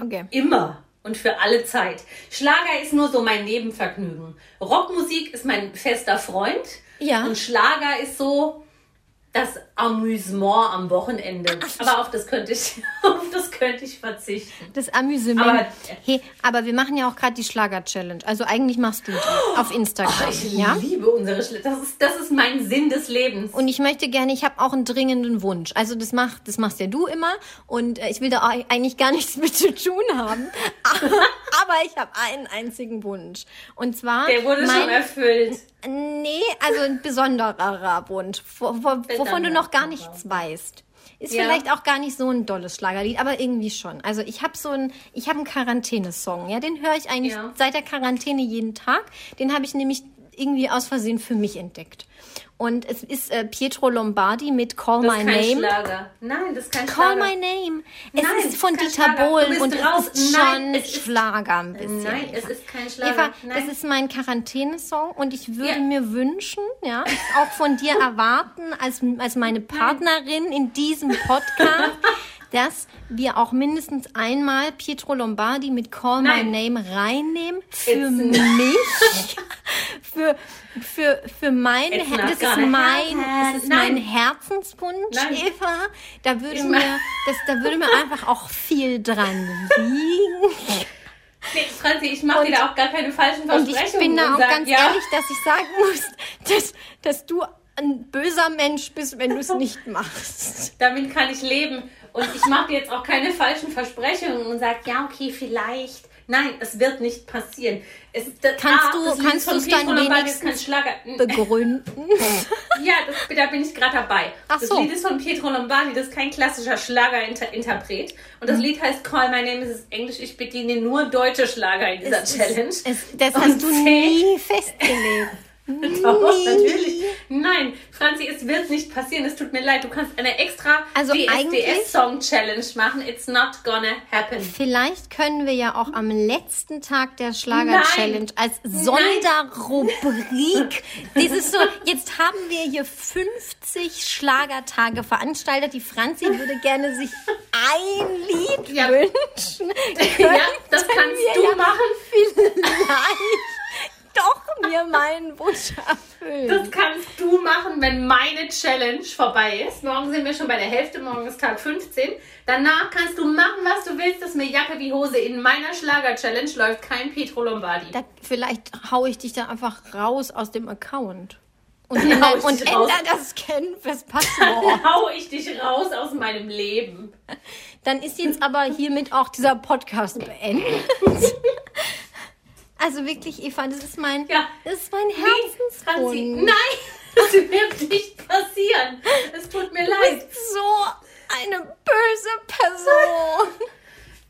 S3: Okay.
S2: Immer und für alle Zeit. Schlager ist nur so mein Nebenvergnügen. Rockmusik ist mein fester Freund.
S3: Ja.
S2: Und Schlager ist so das Amüsement am Wochenende. Aber auf das könnte ich, auf das könnte ich verzichten.
S3: Das Amüsement.
S2: Aber-
S3: hey, aber wir machen ja auch gerade die Schlager-Challenge. Also eigentlich machst du die auf Instagram.
S2: Ich
S3: ja?
S2: liebe unsere Schle Das ist, das ist mein Sinn des Lebens.
S3: Und ich möchte gerne, ich habe auch einen dringenden Wunsch. Also das macht, das machst ja du immer und äh, ich will da eigentlich gar nichts mit zu tun haben. Aber ich habe einen einzigen Wunsch. Und zwar
S2: Der wurde
S3: mein,
S2: schon erfüllt.
S3: Nee, also ein besonderer Wunsch, wo, wo, wovon du noch gar nichts weißt. Ist
S2: Ja.
S3: vielleicht auch gar nicht so ein dolles Schlagerlied, aber irgendwie schon. Also ich habe so ein, ich habe einen Quarantänesong, ja, den höre ich eigentlich
S2: Ja.
S3: seit der Quarantäne jeden Tag. Den habe ich nämlich irgendwie aus Versehen für mich entdeckt. Und es ist äh, Pietro Lombardi mit Call
S2: Das
S3: My
S2: ist kein
S3: Name.
S2: Nein, Nein, das ist kein
S3: Call
S2: Schlager.
S3: My Name. Es
S2: Nein,
S3: ist von Dieter
S2: Schlager.
S3: Bohlen und
S2: raus.
S3: es ist
S2: Nein,
S3: schon
S2: es ist-
S3: Schlager ein bisschen.
S2: Nein, es
S3: Eva.
S2: ist kein Schlager.
S3: Eva,
S2: Nein.
S3: das ist mein Quarantänesong und ich würde
S2: Ja.
S3: mir wünschen, ja, auch von dir erwarten, als, als meine Partnerin in diesem Podcast, dass wir auch mindestens einmal Pietro Lombardi mit Call
S2: Nein.
S3: My Name reinnehmen. Für
S2: It's
S3: mich, für, für, für mein, das ist mein, das ist
S2: Nein.
S3: mein Herzenswunsch,
S2: Nein.
S3: Eva. Da würde
S2: Ich
S3: mir, das, da würde mir einfach auch viel dran liegen.
S2: Nee, Franzi, ich mache dir da auch gar keine falschen
S3: Und
S2: Versprechungen.
S3: ich bin da auch
S2: sag,
S3: ganz
S2: ja,
S3: ehrlich, dass ich sagen muss, dass, dass du ein böser Mensch bist, wenn du es nicht machst.
S2: Damit kann ich leben. Und ich mache dir jetzt auch keine falschen Versprechungen und sage, ja, okay, vielleicht. Nein, es wird nicht passieren. Es, das,
S3: Kannst
S2: A,
S3: du- kannst
S2: von
S3: du's dann wenigstens. Begründen.
S2: Ja, das, da bin ich gerade dabei.
S3: Ach
S2: das
S3: so.
S2: Lied ist von Pietro Lombardi, das ist kein klassischer Schlagerinterpret. Und das Lied heißt Call My Name, es ist Englisch, ich bediene nur deutsche Schlager in dieser
S3: Es-
S2: Challenge.
S3: Es, es, das
S2: Und
S3: hast du nie festgelegt.
S2: Doch, natürlich. Nein, Franzi, es wird nicht passieren. Es tut mir leid. Du kannst eine extra
S3: Also
S2: DSDS-Song-Challenge machen. It's not gonna happen.
S3: Vielleicht können wir ja auch am letzten Tag der Schlager-Challenge als Sonderrubrik, dieses so, jetzt haben wir hier 50 Schlagertage veranstaltet. Die Franzi würde gerne sich ein Lied
S2: Ja.
S3: wünschen.
S2: Ja, das kannst du
S3: ja
S2: machen.
S3: Vielleicht doch mir meinen Wunsch erfüllen.
S2: Das kannst du machen, wenn meine Challenge vorbei ist. Morgen sind wir schon bei der Hälfte, morgen ist Tag 15. Danach kannst du machen, was du willst. Das ist mir Jacke wie Hose. In meiner Schlager-Challenge läuft kein Pietro Lombardi.
S3: Da, vielleicht hau ich dich da einfach raus aus dem Account. Und,
S2: Dann
S3: änder,
S2: hau ich
S3: und
S2: dich raus.
S3: änder das Scan fürs Passwort.
S2: Dann hau ich dich raus aus meinem Leben.
S3: Dann ist jetzt aber hiermit auch dieser Podcast beendet. Also wirklich, Eva, das ist mein,
S2: Ja.
S3: das ist mein Herzenswunsch.
S2: nein, das wird nicht passieren. Es tut mir
S3: Du
S2: leid.
S3: bist so eine böse Person.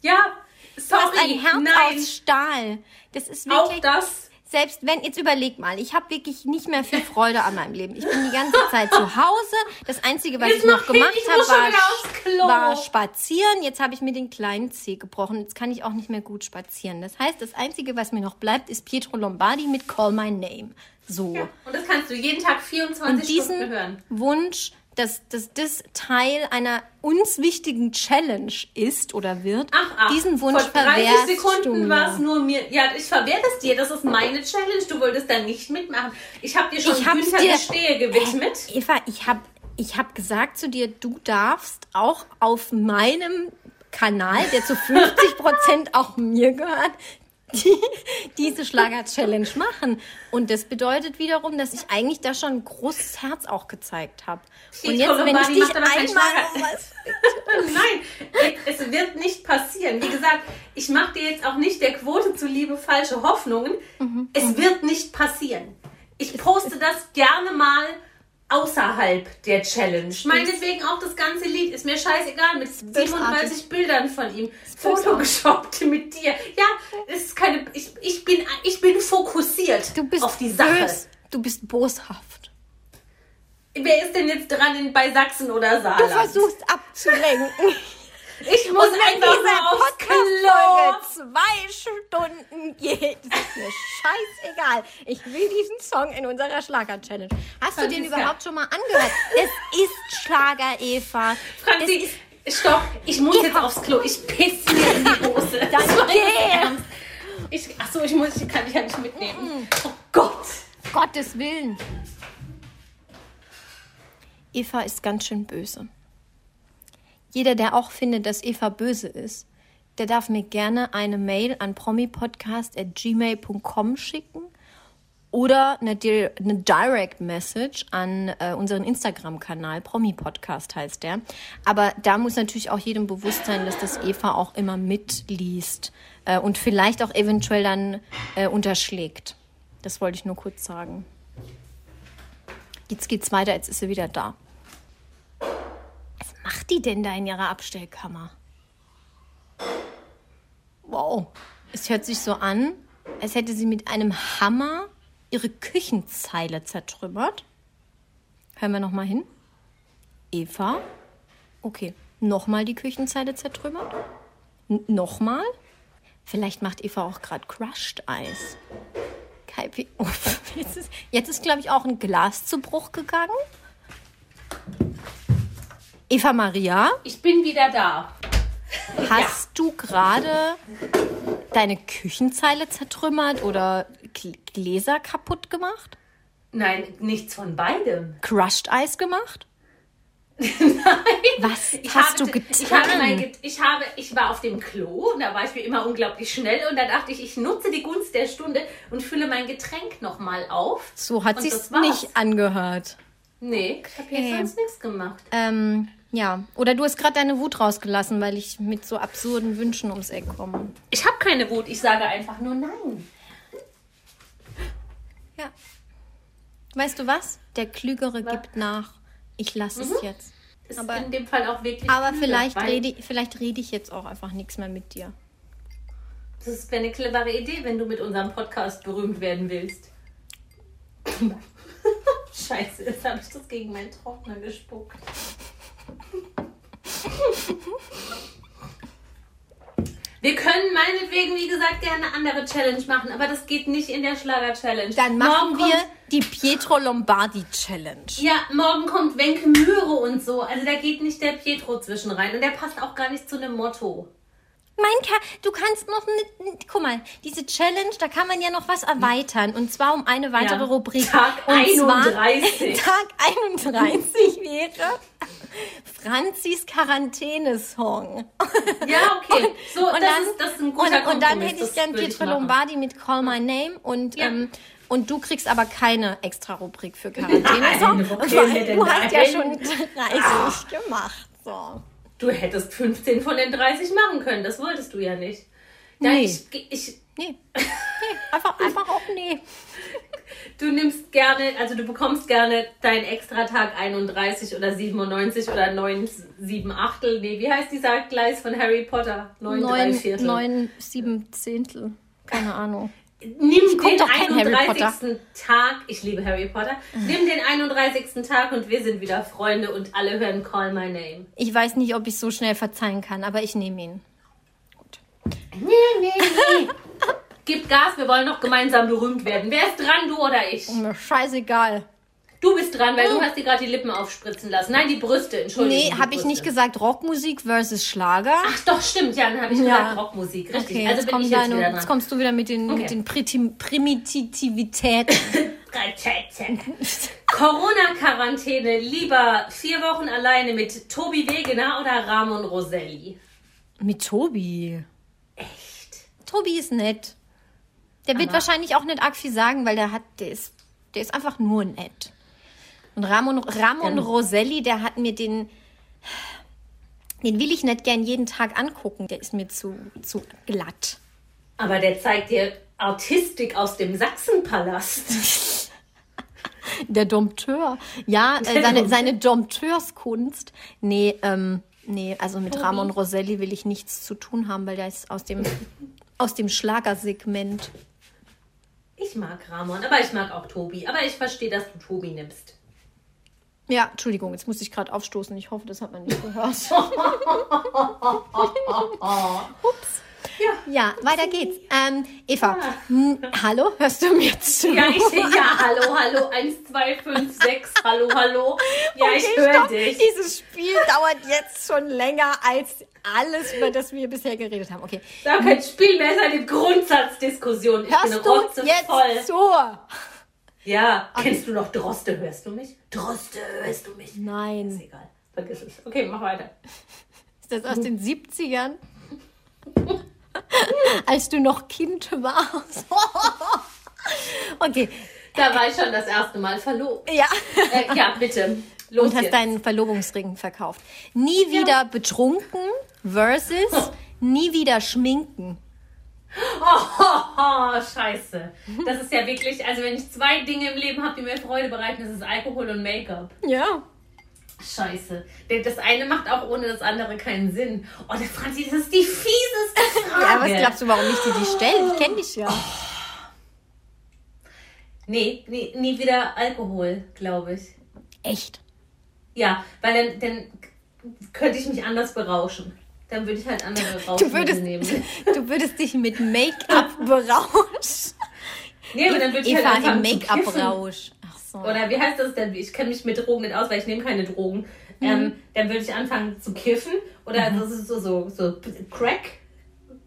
S2: Ja,
S3: Du hast
S2: sorry,
S3: ein Herz
S2: nein.
S3: aus Stahl. Das ist
S2: Auch
S3: wirklich,
S2: das.
S3: Selbst wenn, jetzt überleg mal, ich habe wirklich nicht mehr viel Freude an meinem Leben. Ich bin die ganze Zeit zu Hause. Das Einzige, was
S2: Jetzt
S3: ich noch gemacht habe, war, war spazieren. Jetzt habe ich mir den kleinen Zeh gebrochen. Jetzt kann ich auch nicht mehr gut spazieren. Das heißt, das Einzige, was mir noch bleibt, ist Pietro Lombardi mit Call My Name. So.
S2: Und das kannst du jeden Tag 24
S3: Und diesen
S2: Stunden hören.
S3: Wunsch, dass, dass das Teil einer uns wichtigen Challenge ist oder wird,
S2: Ach, ach.
S3: diesen Wunsch
S2: Vor 30
S3: verwehrst du
S2: Sekunden war es nur mir. Ja, ich verwehre es dir. Das ist meine Challenge. Du wolltest da nicht mitmachen. Ich habe dir schon
S3: Ich
S2: Günther
S3: dir-
S2: Gestehe gewidmet.
S3: Eva, ich habe ich hab gesagt zu dir, du darfst auch auf meinem Kanal, der zu 50 Prozent auch mir gehört, die, diese Schlager-Challenge machen. Und das bedeutet wiederum, dass ich eigentlich da schon ein großes Herz auch gezeigt habe. Und jetzt, wenn ich dich einmal
S2: Nein, es wird nicht passieren. Wie gesagt, ich mache dir jetzt auch nicht der Quote zuliebe falsche Hoffnungen.
S3: Mhm.
S2: Es wird nicht passieren. Ich poste das gerne mal außerhalb der Challenge. Meinetwegen auch das ganze Lied, ist mir scheißegal, mit 37 Bildern von ihm. Photoshoppt mit dir. Ja, es ist keine. Ich, ich, bin, ich bin fokussiert
S3: Du bist
S2: auf die Sache.
S3: bös. Du bist boshaft.
S2: Wer ist denn jetzt dran in, bei Sachsen oder
S3: Du
S2: Saarland?
S3: versuchst abzulenken.
S2: ich muss
S3: Und wenn
S2: einfach
S3: diese Podcast-Folge zwei Stunden geht, ist mir scheißegal. Ich will diesen Song in unserer Schlager-Challenge. Hast du den
S2: Franziska.
S3: überhaupt schon mal angehört? Es ist Schlager, Eva.
S2: Franzi, stopp, ich muss
S3: Eva.
S2: jetzt aufs Klo. Ich piss mir in die Hose.
S3: Dann
S2: Das war ernst. Ich, achso, ich muss, ich kann dich ja nicht mitnehmen. Oh Gott.
S3: Gottes Willen. Eva ist ganz schön böse. Jeder, der auch findet, dass Eva böse ist, der darf mir gerne eine Mail an promipodcast.gmail.com schicken oder eine, eine Direct Message an äh, unseren Instagram-Kanal. Promi-Podcast heißt der. Aber da muss natürlich auch jedem bewusst sein, dass das Eva auch immer mitliest äh, und vielleicht auch eventuell dann äh, unterschlägt. Das wollte ich nur kurz sagen. Jetzt geht's weiter, jetzt ist sie wieder da. Was macht die denn da in ihrer Abstellkammer? Wow. Es hört sich so an, als hätte sie mit einem Hammer ihre Küchenzeile zertrümmert. Hören wir noch mal hin. Eva. Okay. Nochmal die Küchenzeile zertrümmert. N nochmal. Vielleicht macht Eva auch gerade Crushed Eis. Kaipi. Oh, jetzt ist, jetzt ist glaube ich, auch ein Glas zu Bruch gegangen. Eva Maria,
S2: Ich bin wieder da.
S3: hast du gerade deine Küchenzeile zertrümmert oder Gl- Gläser kaputt gemacht?
S2: Nein, nichts von beidem.
S3: Crushed Eis gemacht? Was
S2: Ich
S3: hast
S2: habe,
S3: du
S2: Ich, habe mein,
S3: getan?
S2: Ich, habe, ich war auf dem Klo und da war ich mir immer unglaublich schnell und da dachte ich, ich nutze die Gunst der Stunde und fülle mein Getränk nochmal auf.
S3: So hat
S2: war's.
S3: nicht angehört.
S2: Nee, ich habe jetzt
S3: Okay.
S2: sonst nichts gemacht.
S3: Ähm, ja. Oder du hast gerade deine Wut rausgelassen, weil ich mit so absurden Wünschen ums Eck komme.
S2: Ich habe keine Wut, ich sage einfach nur nein.
S3: Ja. Weißt du was? Der Klügere gibt nach. Ich lasse es jetzt.
S2: Ist
S3: Aber-
S2: in dem Fall auch wirklich.
S3: Aber
S2: klüger,
S3: vielleicht rede, vielleicht rede ich jetzt auch einfach nichts mehr mit dir.
S2: Das wäre eine clevere Idee, wenn du mit unserem Podcast berühmt werden willst. Scheiße, jetzt habe ich das gegen meinen Trockner gespuckt. Wir können meinetwegen, wie gesagt, gerne eine andere Challenge machen, aber das geht nicht in der Schlager-Challenge.
S3: Dann machen
S2: Morgen
S3: wir die Pietro Lombardi Challenge.
S2: ja, morgen kommt Wenke Möhre und so. Also da geht nicht der Pietro zwischen rein. Und der passt auch gar nicht zu einem Motto.
S3: Mein Ka du kannst noch nicht. Guck mal, diese Challenge, da kann man ja noch was erweitern. Und zwar um eine weitere
S2: Ja.
S3: Rubrik.
S2: Tag
S3: und
S2: 31.
S3: Zwar, Tag 31 wäre Franzis Quarantäne-Song.
S2: Ja, okay. So,
S3: Und
S2: das,
S3: dann,
S2: ist, das ist ein guter
S3: und, und dann hätte ich gern Pietro. Lombardi mit Call My Name und,
S2: Ja.
S3: ähm, und du kriegst aber keine extra Rubrik für Quarantäne.
S2: Nein,
S3: so, weil du hast ja schon 30 gemacht. So.
S2: Du hättest 15 von den 30 machen können, das wolltest du ja nicht. Ja,
S3: Nee.
S2: ich, ich,
S3: Nee. nee. Einfach, einfach auch nee.
S2: du nimmst gerne, also du bekommst gerne deinen Extratag 31 oder 97 oder 9, 7 Achtel. Nee, wie heißt dieser Gleis von Harry Potter? 9, 3
S3: Neun,
S2: Viertel.
S3: neun, sieben Zehntel. Keine Ahnung.
S2: Nimm
S3: guck
S2: den
S3: doch kein Harry
S2: 31. Tag, ich liebe Harry Potter, nimm den 31. Tag und wir sind wieder Freunde und alle hören Call My Name.
S3: Ich weiß nicht, ob ich so schnell verzeihen kann, aber ich nehme ihn.
S2: Nee, nee, nee. Gib Gas, wir wollen noch gemeinsam berühmt werden. Wer ist dran, du oder ich?
S3: Mir scheißegal.
S2: Du bist dran, weil du hast dir gerade die Lippen aufspritzen lassen. Nein, die Brüste, Entschuldigung.
S3: Nee, habe ich nicht gesagt. Rockmusik versus Schlager.
S2: Ach doch, stimmt, ja, dann habe ich
S3: Ja.
S2: gesagt Rockmusik. Richtig,
S3: okay,
S2: also
S3: jetzt,
S2: bin ich jetzt
S3: deine,
S2: wieder
S3: jetzt
S2: dran.
S3: kommst du wieder mit den,
S2: Okay.
S3: mit den Primitivitäten.
S2: Corona-Quarantäne, lieber vier Wochen alleine mit Tobi Wegener oder Ramon Roselli?
S3: mit Tobi. Tobi ist nett. Der wird
S2: Aber-
S3: wahrscheinlich auch nicht arg viel sagen, weil der hat, der ist, der ist einfach nur nett. Und Ramon, Ramon
S2: Ja.
S3: Roselli, der hat mir den, den will ich nicht gern jeden Tag angucken. Der ist mir zu, zu glatt.
S2: Aber der zeigt dir Artistik aus dem Sachsenpalast.
S3: Der Dompteur. Ja, äh, seine, seine Dompteurskunst. Nee, ähm, nee, also mit. Ramon Roselli will ich nichts zu tun haben, weil der ist aus dem, aus dem Schlagersegment.
S2: Ich mag Ramon, aber ich mag auch Tobi. Aber ich verstehe, dass du Tobi nimmst.
S3: Ja, Entschuldigung, jetzt musste ich gerade aufstoßen. Ich hoffe, das hat man nicht gehört. Ups.
S2: Ja.
S3: Ja, weiter geht's. Ähm, Eva, hm, hallo, hörst du mir zu?
S2: Ja, ich ja, hallo, hallo, 1, 2, 5, 6, hallo, hallo. Ja, ich
S3: Okay,
S2: höre
S3: stopp.
S2: dich.
S3: Dieses Spiel dauert jetzt schon länger als alles, über das wir bisher geredet haben. Okay.
S2: Das ist kein Spiel mehr, es ist eine Grundsatzdiskussion. Ich bin
S3: Hörst du
S2: rotzevoll.
S3: jetzt zu?
S2: Ja, kennst du noch Droste, hörst du mich? Droste, hörst du mich? Ist
S3: Nein.
S2: egal, vergiss es. Okay, mach weiter.
S3: Ist das aus den 70ern? Als du noch Kind warst. okay.
S2: Da war ich schon das erste Mal verlobt.
S3: Ja.
S2: Äh, ja, bitte. Los
S3: Und hast
S2: jetzt.
S3: deinen Verlobungsring verkauft. Nie wieder betrunken versus nie wieder schminken.
S2: Oh, scheiße. Das ist ja wirklich, also wenn ich zwei Dinge im Leben habe, die mir Freude bereiten, das ist Alkohol und Make-up.
S3: Ja.
S2: Scheiße. Das eine macht auch ohne das andere keinen Sinn. Oh, der Franzi, das ist die fieseste Frage.
S3: Ja, was glaubst du, warum ich dir die stelle? Ich kenne dich ja.
S2: Nee, nee, nie wieder Alkohol, glaube ich.
S3: Echt?
S2: Ja, weil dann, dann könnte ich mich anders berauschen. Dann würde ich halt andere
S3: Du
S2: Rauschmittel
S3: würdest,
S2: nehmen.
S3: du würdest dich mit Make-up berauschen.
S2: Nee, aber dann würde ich
S3: Eva
S2: halt
S3: im. Make-up-Rausch. So.
S2: Oder wie heißt das denn? Ich kenne mich mit Drogen nicht aus, weil ich nehme keine Drogen.
S3: Mhm.
S2: Ähm, dann würde ich anfangen zu kiffen oder das ist so, so, so Crack,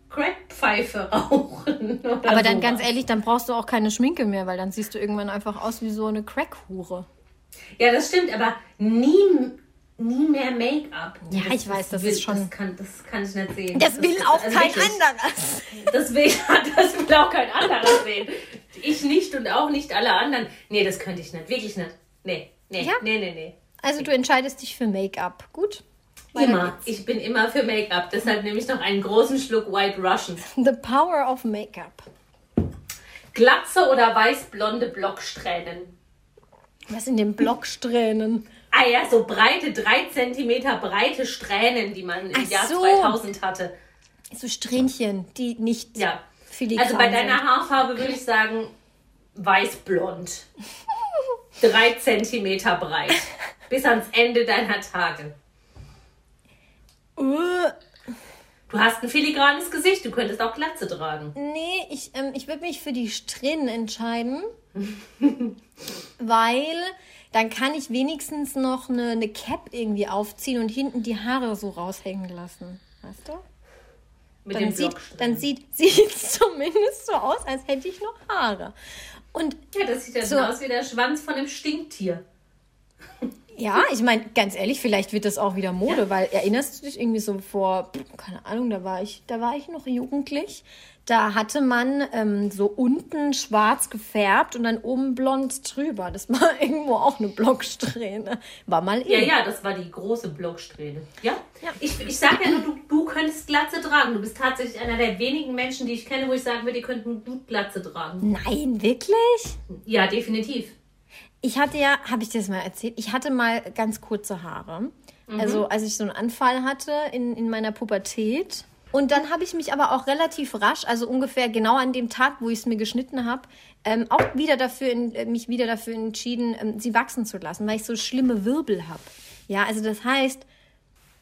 S2: Crackpfeife rauchen.
S3: Aber dann
S2: sowas.
S3: ganz ehrlich, dann brauchst du auch keine Schminke mehr, weil dann siehst du irgendwann einfach aus wie so eine Crack-Hure.
S2: Ja, das stimmt, aber nie, nie mehr Make-up.
S3: Ja, ich weiß, das
S2: will,
S3: ist schon-
S2: Das kann, das kann ich nicht sehen.
S3: Das will auch
S2: also
S3: kein
S2: wirklich.
S3: anderes.
S2: Das will, das will auch kein anderer sehen. Ich nicht und auch nicht alle anderen. Nee, das könnte ich nicht. Wirklich nicht. Nee, nee,
S3: Ja?
S2: nee, nee, nee.
S3: Also du entscheidest dich für Make-up. Gut.
S2: Immer. Ich bin immer für Make-up. Deshalb nehme ich noch einen großen Schluck White Russian.
S3: The power of Make-up.
S2: Glatze oder weiß-blonde Blocksträhnen?
S3: Was sind denn Blocksträhnen?
S2: Ah ja, so breite, drei Zentimeter breite Strähnen, die man im
S3: Ach
S2: Jahr
S3: so.
S2: 2000 hatte.
S3: So Strähnchen, die nicht
S2: Ja.
S3: Filigran
S2: Also bei deiner. Haarfarbe würde ich sagen weiß-blond. Drei Zentimeter breit. Bis ans Ende deiner Tage.
S3: Uh,
S2: Du hast ein filigranes Gesicht, du könntest auch Glatze tragen.
S3: nee, ich, ähm, ich würde mich für die Strähnen entscheiden, weil dann kann ich wenigstens noch eine, eine Cap irgendwie aufziehen und hinten die Haare so raushängen lassen. Weißt du?
S2: Mit
S3: Dann sieht, dann sieht sieht es zumindest so aus, als hätte ich noch Haare. Und
S2: Ja, das sieht ja
S3: so
S2: aus wie der Schwanz von einem Stinktier.
S3: Ja, ich meine, ganz ehrlich, vielleicht wird das auch wieder Mode, weil erinnerst du dich irgendwie so vor, keine Ahnung, da war ich, da war ich noch jugendlich. Da hatte man ähm, so unten schwarz gefärbt und dann oben blond drüber. Das war irgendwo auch eine Blocksträhne. War mal
S2: Ja,
S3: in.
S2: ja, das war die große Blocksträhne. Ja?
S3: Ja.
S2: Ich, ich sage ja nur, du, du könntest Glatze tragen. Du bist tatsächlich einer der wenigen Menschen, die ich kenne, wo ich sagen würde, die könnten gut Glatze tragen.
S3: Nein, wirklich?
S2: Ja, definitiv.
S3: Ich hatte ja, habe ich dir das mal erzählt, ich hatte mal ganz kurze Haare.
S2: Mhm.
S3: Also als ich so einen Anfall hatte in, in meiner Pubertät. Und dann habe ich mich aber auch relativ rasch, also ungefähr genau an dem Tag, wo ich es mir geschnitten habe, ähm, auch wieder dafür in, äh, mich wieder dafür entschieden, ähm, sie wachsen zu lassen, weil ich so schlimme Wirbel habe. Ja, also das heißt,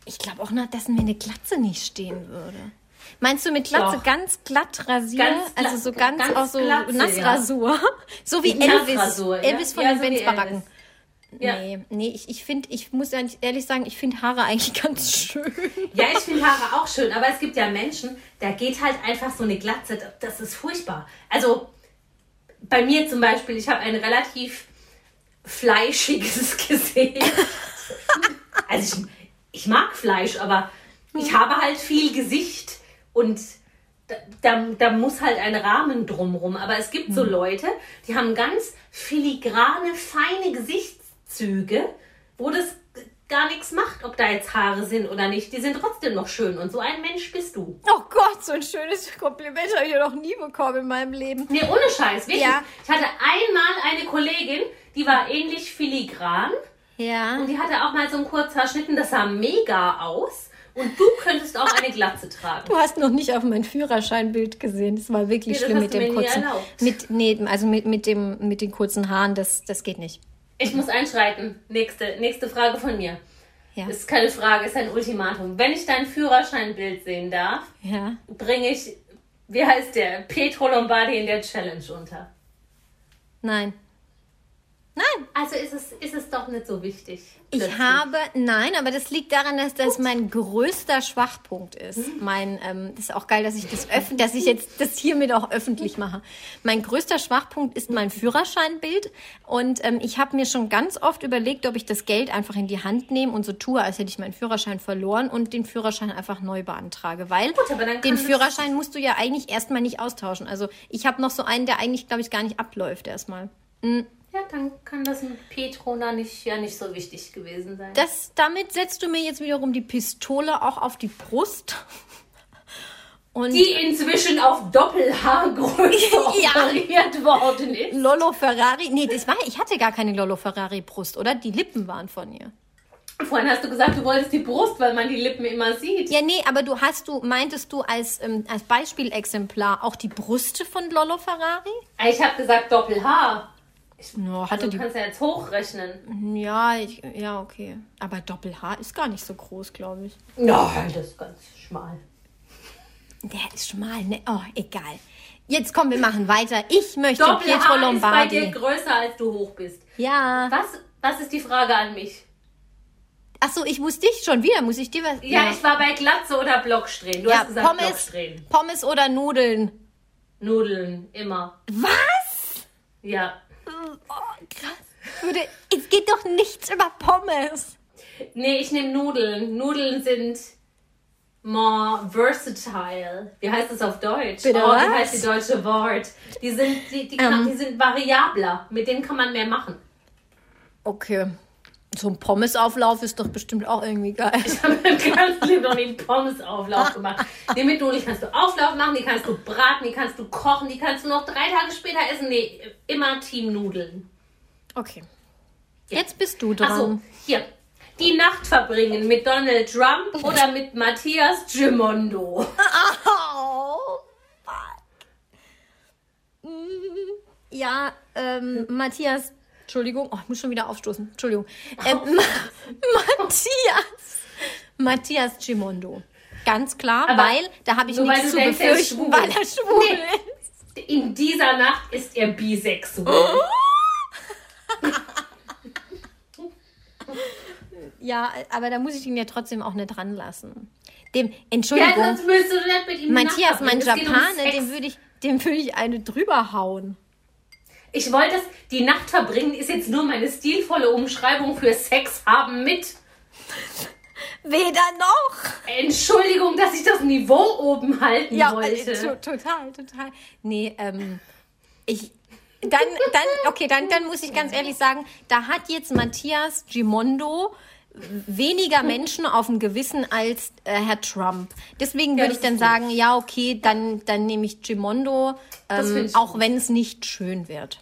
S3: ich glaube auch noch, dass mir eine Glatze nicht stehen würde. Meinst du mit Glatze
S2: Doch.
S3: ganz glatt rasieren?
S2: Ganz
S3: also so ganz,
S2: ganz
S3: auch so
S2: Glatze, ja.
S3: Nassrasur? So wie Elvis.
S2: Nassrasur, ja.
S3: Elvis von
S2: Ja,
S3: den
S2: so. Elvis. Ja.
S3: Nee, nee, ich, ich finde, ich muss ja ehrlich sagen, ich finde Haare eigentlich ganz schön.
S2: Ja, ich finde Haare auch schön, aber es gibt ja Menschen, da geht halt einfach so eine Glatze, das ist furchtbar. Also bei mir zum Beispiel, ich habe ein relativ fleischiges Gesicht. Also ich, ich mag Fleisch, aber ich habe halt viel Gesicht und da, da, da muss halt ein Rahmen drumrum. Aber es gibt so Leute, die haben ganz filigrane, feine Gesichtszüge, wo das gar nichts macht, ob da jetzt Haare sind oder nicht. Die sind trotzdem noch schön und so ein Mensch bist du.
S3: Oh Gott, so ein schönes Kompliment habe ich ja noch nie bekommen in meinem Leben.
S2: Nee, ohne Scheiß, wirklich.
S3: Ja.
S2: Ich hatte einmal eine Kollegin, die war ähnlich filigran
S3: Ja.
S2: und die hatte auch mal so einen Kurzhaarschnitten, das sah mega aus. Und du könntest auch eine Glatze tragen.
S3: Du hast noch nicht auf mein Führerscheinbild gesehen. Das war wirklich
S2: Nee,
S3: schlimm mit dem kurzen. Mit, nee, also mit, mit, dem, mit den kurzen Haaren, das, das geht nicht.
S2: Ich muss einschreiten. Nächste, nächste Frage von mir.
S3: Ja.
S2: Ist keine Frage, ist ein Ultimatum. Wenn ich dein Führerscheinbild sehen darf,
S3: Ja.
S2: bringe ich, wie heißt der, Petro Lombardi in der Challenge unter.
S3: Nein. Nein.
S2: Also ist es, ist es doch nicht so wichtig.
S3: Ich habe, nein, aber das liegt daran, dass das mein größter Schwachpunkt ist. Mein, ähm, das ist auch geil, dass ich das öffn, dass ich jetzt das hiermit auch öffentlich mache. Mein größter Schwachpunkt ist mein Führerscheinbild und ähm, ich habe mir schon ganz oft überlegt, ob ich das Geld einfach in die Hand nehme und so tue, als hätte ich meinen Führerschein verloren und den Führerschein einfach neu beantrage, weil
S2: kann
S3: den Führerschein musst du ja eigentlich erstmal nicht austauschen. Also ich habe noch so einen, der eigentlich, glaube ich, gar nicht abläuft erstmal.
S2: Ja, dann kann das mit Petro da nicht, ja nicht so wichtig gewesen sein.
S3: Das, damit setzt du mir jetzt wiederum die Pistole auch auf die Brust. Und
S2: die inzwischen auf Doppelhaargröße
S3: Ja.
S2: operiert worden ist.
S3: Lolo Ferrari. Nee, das war, ich hatte gar keine Lolo Ferrari Brust, oder? Die Lippen waren von ihr.
S2: Vorhin hast du gesagt, du wolltest die Brust, weil man die Lippen immer sieht.
S3: Ja, nee, aber du hast du, meintest du als, ähm, als Beispielexemplar auch die Brüste von Lolo Ferrari?
S2: Ich habe gesagt Doppelhaar.
S3: No, hatte
S2: Du
S3: die.
S2: kannst ja jetzt hochrechnen.
S3: Ja, ich, ja, okay. Aber Doppelhaar ist gar nicht so groß, glaube ich.
S2: Nein, das ist ganz schmal.
S3: Der ist schmal, ne? Oh, egal. Jetzt komm, wir machen weiter. Ich möchte Pietro
S2: Doppelhaar ist bei dir
S3: Lombardi.
S2: größer, als du hoch bist.
S3: Ja.
S2: Was, was ist die Frage an mich?
S3: Ach so, ich muss dich schon wieder, muss ich dir was?
S2: Ja, ich war bei Glatze oder Blocksträhnen. Du
S3: ja,
S2: hast gesagt
S3: Pommes,
S2: Blocksträhnen.
S3: Pommes oder Nudeln.
S2: Nudeln, immer.
S3: Was?
S2: Ja.
S3: Krass. Würde, es geht doch nichts über Pommes.
S2: Nee, ich nehme Nudeln. Nudeln sind more versatile. Wie heißt das auf Deutsch?
S3: Bitte
S2: oh, wie heißt die deutsche Wort? Die sind, die, die, kann,
S3: Ähm.
S2: die sind variabler. Mit denen kann man mehr machen.
S3: Okay. So ein Pommesauflauf ist doch bestimmt auch irgendwie geil.
S2: Ich habe ganz lieb noch den Pommesauflauf gemacht. Die mit Nudeln kannst du Auflauf machen, die kannst du braten, die kannst du kochen, die kannst du noch drei Tage später essen. Nee, immer Team Nudeln.
S3: Okay. Jetzt bist du dran.
S2: Achso, hier. Die Nacht verbringen mit Donald Trump oder mit Matthias Gimondo.
S3: Oh, fuck. Mm, Ja, ähm, Matthias, Entschuldigung, oh, ich muss schon wieder aufstoßen, Entschuldigung. Ähm, Ma Matthias, Matthias Gimondo. Ganz klar,
S2: Aber
S3: weil da habe ich nichts zu
S2: denkst, er
S3: befürchten,
S2: schwul.
S3: weil er schwul
S2: Nee.
S3: ist.
S2: In dieser Nacht ist er bisexuell.
S3: Ja, aber da muss ich ihn ja trotzdem auch nicht ranlassen. Dem,
S2: Ja,
S3: Entschuldigung,
S2: sonst willst du nicht mit ihm
S3: Matthias, mein Japaner, dem würde ich, dem würde ich eine drüber hauen.
S2: Ich wollte es, die Nacht verbringen ist jetzt nur meine stilvolle Umschreibung für Sex haben mit.
S3: Weder noch.
S2: Entschuldigung, dass ich das Niveau oben halten
S3: Ja,
S2: wollte.
S3: äh, to- total, total. Nee, ähm, ich, dann, dann, okay, dann, dann muss ich ganz ehrlich sagen, da hat jetzt Matthias Gimondo weniger Menschen auf dem Gewissen als äh, Herr Trump. Deswegen würde
S2: das
S3: ich dann
S2: gut.
S3: sagen, ja, okay, dann, dann nehme ich Gimondo, ähm, auch wenn es nicht schön wird.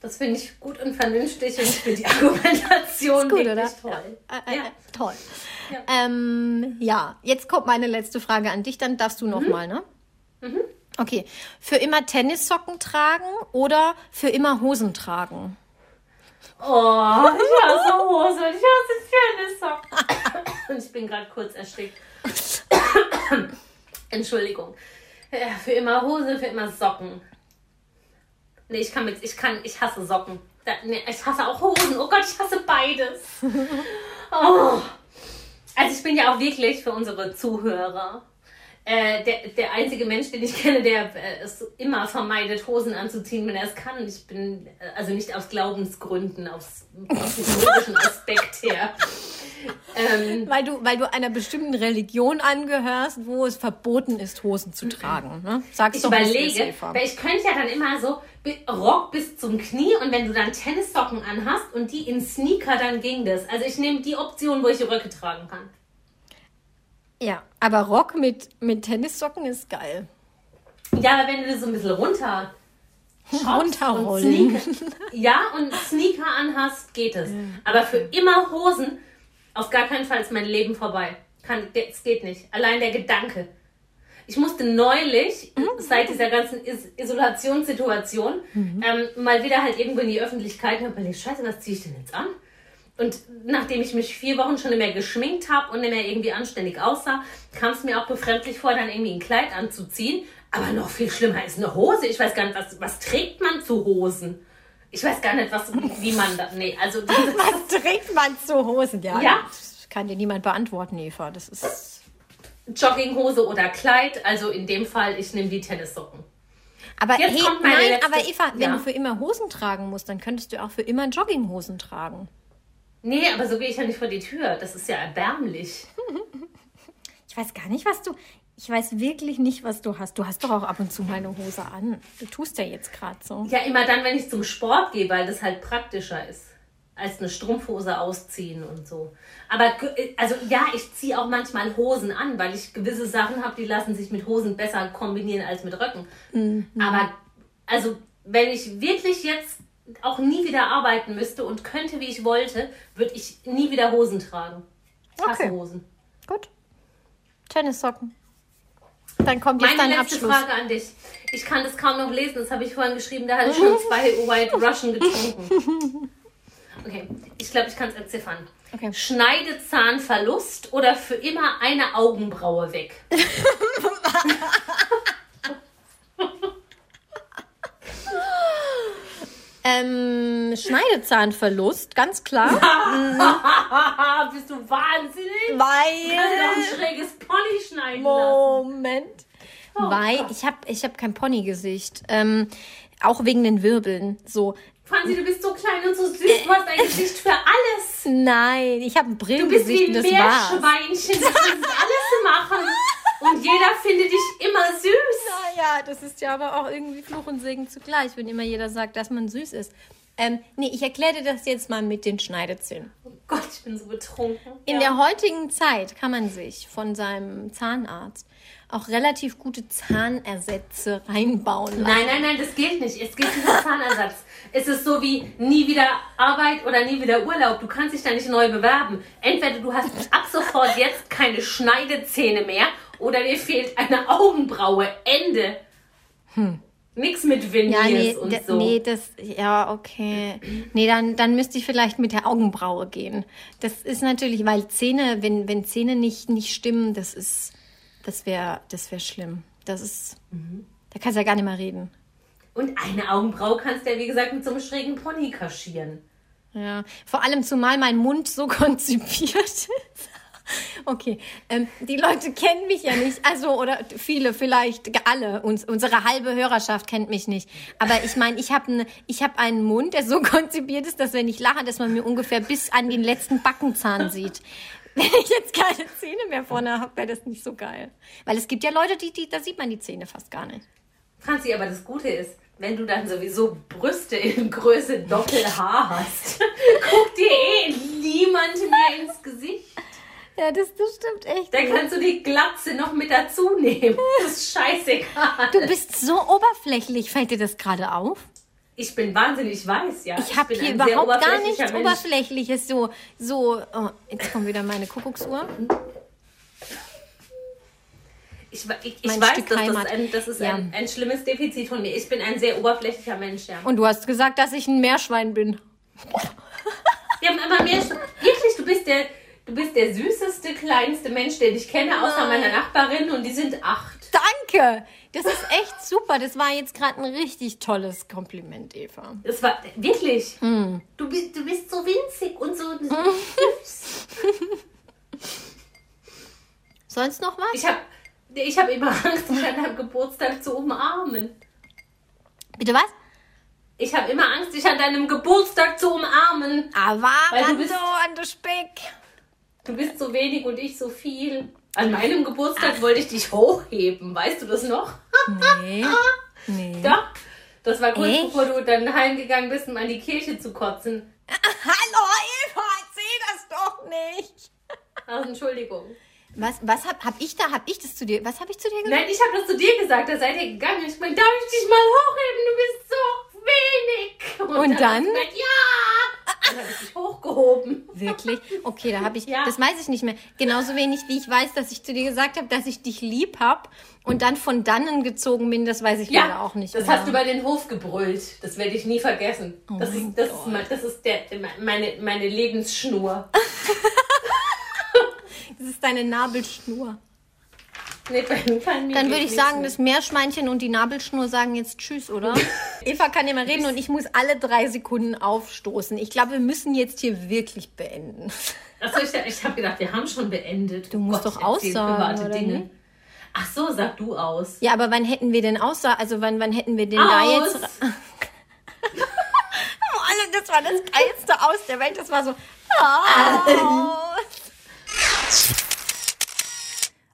S2: Das finde ich gut und vernünftig und ich finde die Argumentation
S3: Gut,
S2: wirklich
S3: oder?
S2: toll.
S3: Äh, äh,
S2: Ja.
S3: Toll.
S2: Ja.
S3: Ähm, ja, jetzt kommt meine letzte Frage an dich, dann darfst du noch mal, ne? Okay. Für immer Tennissocken tragen oder für immer Hosen tragen?
S2: Oh, ich hasse Hose und ich hasse Tennissocken. Und ich bin gerade kurz erstickt. Entschuldigung. Ja, für immer Hose, für immer Socken. Nee, ich kann mit, ich kann, ich hasse Socken. Da, nee, ich hasse auch Hosen. Oh Gott, ich hasse beides. Oh. Also ich bin ja auch wirklich für unsere Zuhörer äh, der, der einzige Mensch, den ich kenne, der äh, es immer vermeidet, Hosen anzuziehen, wenn er es kann. Ich bin, äh, also nicht aus Glaubensgründen, aus psychologischen Aspekt her.
S3: Ähm, weil, du, weil du einer bestimmten Religion angehörst, wo es verboten ist, Hosen zu tragen. Ne?
S2: Sag's ich doch, überlege, weil ich könnte ja dann immer so Rock bis zum Knie und wenn du dann Tennissocken anhast und die in Sneaker, dann ging das. Also ich nehme die Option, wo ich Röcke tragen kann.
S3: Ja, aber Rock mit, mit Tennissocken ist geil.
S2: Ja, aber wenn du das so ein bisschen runter
S3: runterrollen.
S2: ja, und Sneaker anhast, geht es. Aber für immer Hosen, auf gar keinen Fall ist mein Leben vorbei. Kann, es geht nicht. Allein der Gedanke. Ich musste neulich, mhm. seit dieser ganzen Is Isolationssituation, mhm. ähm, mal wieder halt irgendwo in die Öffentlichkeit und habe überlegt, scheiße, was ziehe ich denn jetzt an? Und nachdem ich mich vier Wochen schon nicht mehr geschminkt habe und nicht mehr irgendwie anständig aussah, kam es mir auch befremdlich vor, dann irgendwie ein Kleid anzuziehen. Aber noch viel schlimmer ist eine Hose. Ich weiß gar nicht, was, was trägt man zu Hosen? Ich weiß gar nicht, was, wie man da. Nee, also.
S3: was trägt man zu Hosen?
S2: Ja, ja.
S3: Das kann dir niemand beantworten, Eva. Das ist.
S2: Jogginghose oder Kleid. Also in dem Fall, ich nehme die Tennissocken.
S3: Aber Jetzt hey, nein, letzte, aber Eva, wenn du für immer Hosen tragen musst, dann könntest du auch für immer Jogginghosen tragen.
S2: Nee, aber so gehe ich ja nicht vor die Tür. Das ist ja erbärmlich.
S3: Ich weiß gar nicht, was du. Ich weiß wirklich nicht, was du hast. Du hast doch auch ab und zu mal eine Hose an. Du tust ja jetzt gerade so.
S2: Ja, immer dann, wenn ich zum Sport gehe, weil das halt praktischer ist. Als eine Strumpfhose ausziehen und so. Aber also ja, ich ziehe auch manchmal Hosen an, weil ich gewisse Sachen habe, die lassen sich mit Hosen besser kombinieren als mit Röcken. Mhm. Aber also, wenn ich wirklich jetzt auch nie wieder arbeiten müsste und könnte, wie ich wollte, würde ich nie wieder Hosen tragen. Hasse okay. Hosen.
S3: Gut. Tennissocken. Dann kommt jetzt
S2: Meine
S3: dein
S2: letzte
S3: Abschluss.
S2: Frage an dich. Ich kann das kaum noch lesen, das habe ich vorhin geschrieben, da hatte ich schon zwei White Russian getrunken. Okay, ich glaube, ich kann es entziffern. Okay. Schneidezahnverlust oder für immer eine Augenbraue weg?
S3: Ähm, Schneidezahnverlust, ganz klar.
S2: Bist du wahnsinnig?
S3: Weil.
S2: Du kannst doch ein schräges Pony schneiden
S3: Moment. Oh, Weil Gott. ich habe ich hab kein Ponygesicht. Ähm, auch wegen den Wirbeln. So.
S2: Franzi, du bist so klein und so süß. Du hast ein Gesicht für alles.
S3: Nein, ich habe ein Brillengesicht.
S2: Du bist wie ein Meerschweinchen. Du kannst alles machen. Und jeder findet dich immer süß.
S3: Naja, das ist ja aber auch irgendwie Fluch und Segen zugleich, wenn immer jeder sagt, dass man süß ist. Ähm, nee, ich erkläre dir das jetzt mal mit den Schneidezähnen.
S2: Oh Gott, ich bin so betrunken.
S3: In ja. der heutigen Zeit kann man sich von seinem Zahnarzt auch relativ gute Zahnersätze reinbauen lassen.
S2: Nein, nein, nein, das gilt nicht. Es gilt dieser Zahnersatz. Es ist so wie nie wieder Arbeit oder nie wieder Urlaub. Du kannst dich da nicht neu bewerben. Entweder du hast ab sofort jetzt keine Schneidezähne mehr oder dir fehlt eine Augenbraue. Ende. Hm. Nix mit Veneers ja, nee, und so.
S3: Nee, das, ja, okay. Nee, dann, dann müsste ich vielleicht mit der Augenbraue gehen. Das ist natürlich, weil Zähne, wenn, wenn Zähne nicht, nicht stimmen, das ist, das wäre, das wäre schlimm. Das ist, mhm. da kannst du ja gar nicht mehr reden.
S2: Und eine Augenbraue kannst du ja, wie gesagt, mit so einem schrägen Pony kaschieren.
S3: Ja, vor allem zumal mein Mund so konzipiert ist. Okay, ähm, die Leute kennen mich ja nicht, also oder viele, vielleicht alle, uns, unsere halbe Hörerschaft kennt mich nicht. Aber ich meine, ich habe ne, hab einen Mund, der so konzipiert ist, dass wenn ich lache, dass man mir ungefähr bis an den letzten Backenzahn sieht. Wenn ich jetzt keine Zähne mehr vorne habe, wäre das nicht so geil. Weil es gibt ja Leute, die, die, da sieht man die Zähne fast gar nicht.
S2: Franzi, aber das Gute ist, wenn du dann sowieso Brüste in Größe Doppel-H hast, guckt dir eh niemand mehr ins Gesicht.
S3: Ja, das, das stimmt echt.
S2: Dann kannst du die Glatze noch mit dazu nehmen. Das ist scheißegal.
S3: Du bist so oberflächlich. Fällt dir das gerade auf?
S2: Ich bin wahnsinnig weiß, ja.
S3: Ich habe hier überhaupt gar nichts Mensch. Oberflächliches. So, so, oh, jetzt kommt wieder meine Kuckucksuhr.
S2: Ich, ich, ich weiß, Stück dass Heimat. das, ein, das ist ja. ein, ein, schlimmes Defizit von mir. Ich bin ein sehr oberflächlicher Mensch, ja.
S3: Und du hast gesagt, dass ich ein Meerschwein bin.
S2: Wir haben immer Meerschwein. Wirklich, du bist der Du bist der süßeste, kleinste Mensch, den ich kenne, außer Nein. meiner Nachbarin und die sind acht.
S3: Danke! Das ist echt super. Das war jetzt gerade ein richtig tolles Kompliment, Eva.
S2: Das war wirklich. Hm. Du, bist, du bist so winzig und so süß.
S3: Sonst noch was?
S2: Ich habe Ich habe immer Angst, dich an deinem Geburtstag zu umarmen.
S3: Bitte was?
S2: Ich habe immer Angst, dich an deinem Geburtstag zu umarmen.
S3: Aber
S2: Weil du bist-
S3: so an der Speck.
S2: Du bist so wenig und ich so viel. An meinem Geburtstag wollte ich dich hochheben. Weißt du das noch?
S3: Nee. Nee.
S2: Ja. Das war kurz
S3: Echt?
S2: bevor du dann heimgegangen bist, um an die Kirche zu kotzen.
S3: Hallo Eva, erzähl das doch nicht.
S2: Also, Entschuldigung.
S3: Was, was hab, hab ich da, hab ich das zu dir, was hab ich zu dir gesagt?
S2: Nein, ich habe das zu dir gesagt. Da seid ihr gegangen. Ich meine, darf ich dich mal hochheben? Du bist so wenig.
S3: Und dann?
S2: hast du gesagt, ja. Dann habe ich dich hochgehoben.
S3: Wirklich? Okay, da habe ich,
S2: Ja.
S3: das weiß ich nicht mehr. Genauso wenig wie ich weiß, dass ich zu dir gesagt habe, dass ich dich lieb hab und dann von dannen gezogen bin, das weiß ich leider
S2: Ja,
S3: auch nicht
S2: das
S3: mehr.
S2: hast du über den Hof gebrüllt. Das werde ich nie vergessen. das,
S3: Oh mein
S2: ist, das, ist, mein- das ist der, meine, meine Lebensschnur.
S3: das ist deine Nabelschnur.
S2: Nee,
S3: Dann würde ich sagen, das Meerschweinchen und die Nabelschnur sagen jetzt Tschüss, oder? Eva kann immer reden und ich muss alle drei Sekunden aufstoßen. Ich glaube, wir müssen jetzt hier wirklich beenden.
S2: Achso, ich, ich habe gedacht, wir haben schon beendet.
S3: Du musst
S2: Gott,
S3: doch aussagen, oder
S2: Dinge.
S3: nicht?
S2: Ach so, sag du aus.
S3: Ja, aber wann hätten wir denn außer, also wann, wann hätten wir denn da
S2: Aus.
S3: jetzt... Oh, alle, das war das geilste aus der Welt. Das war so...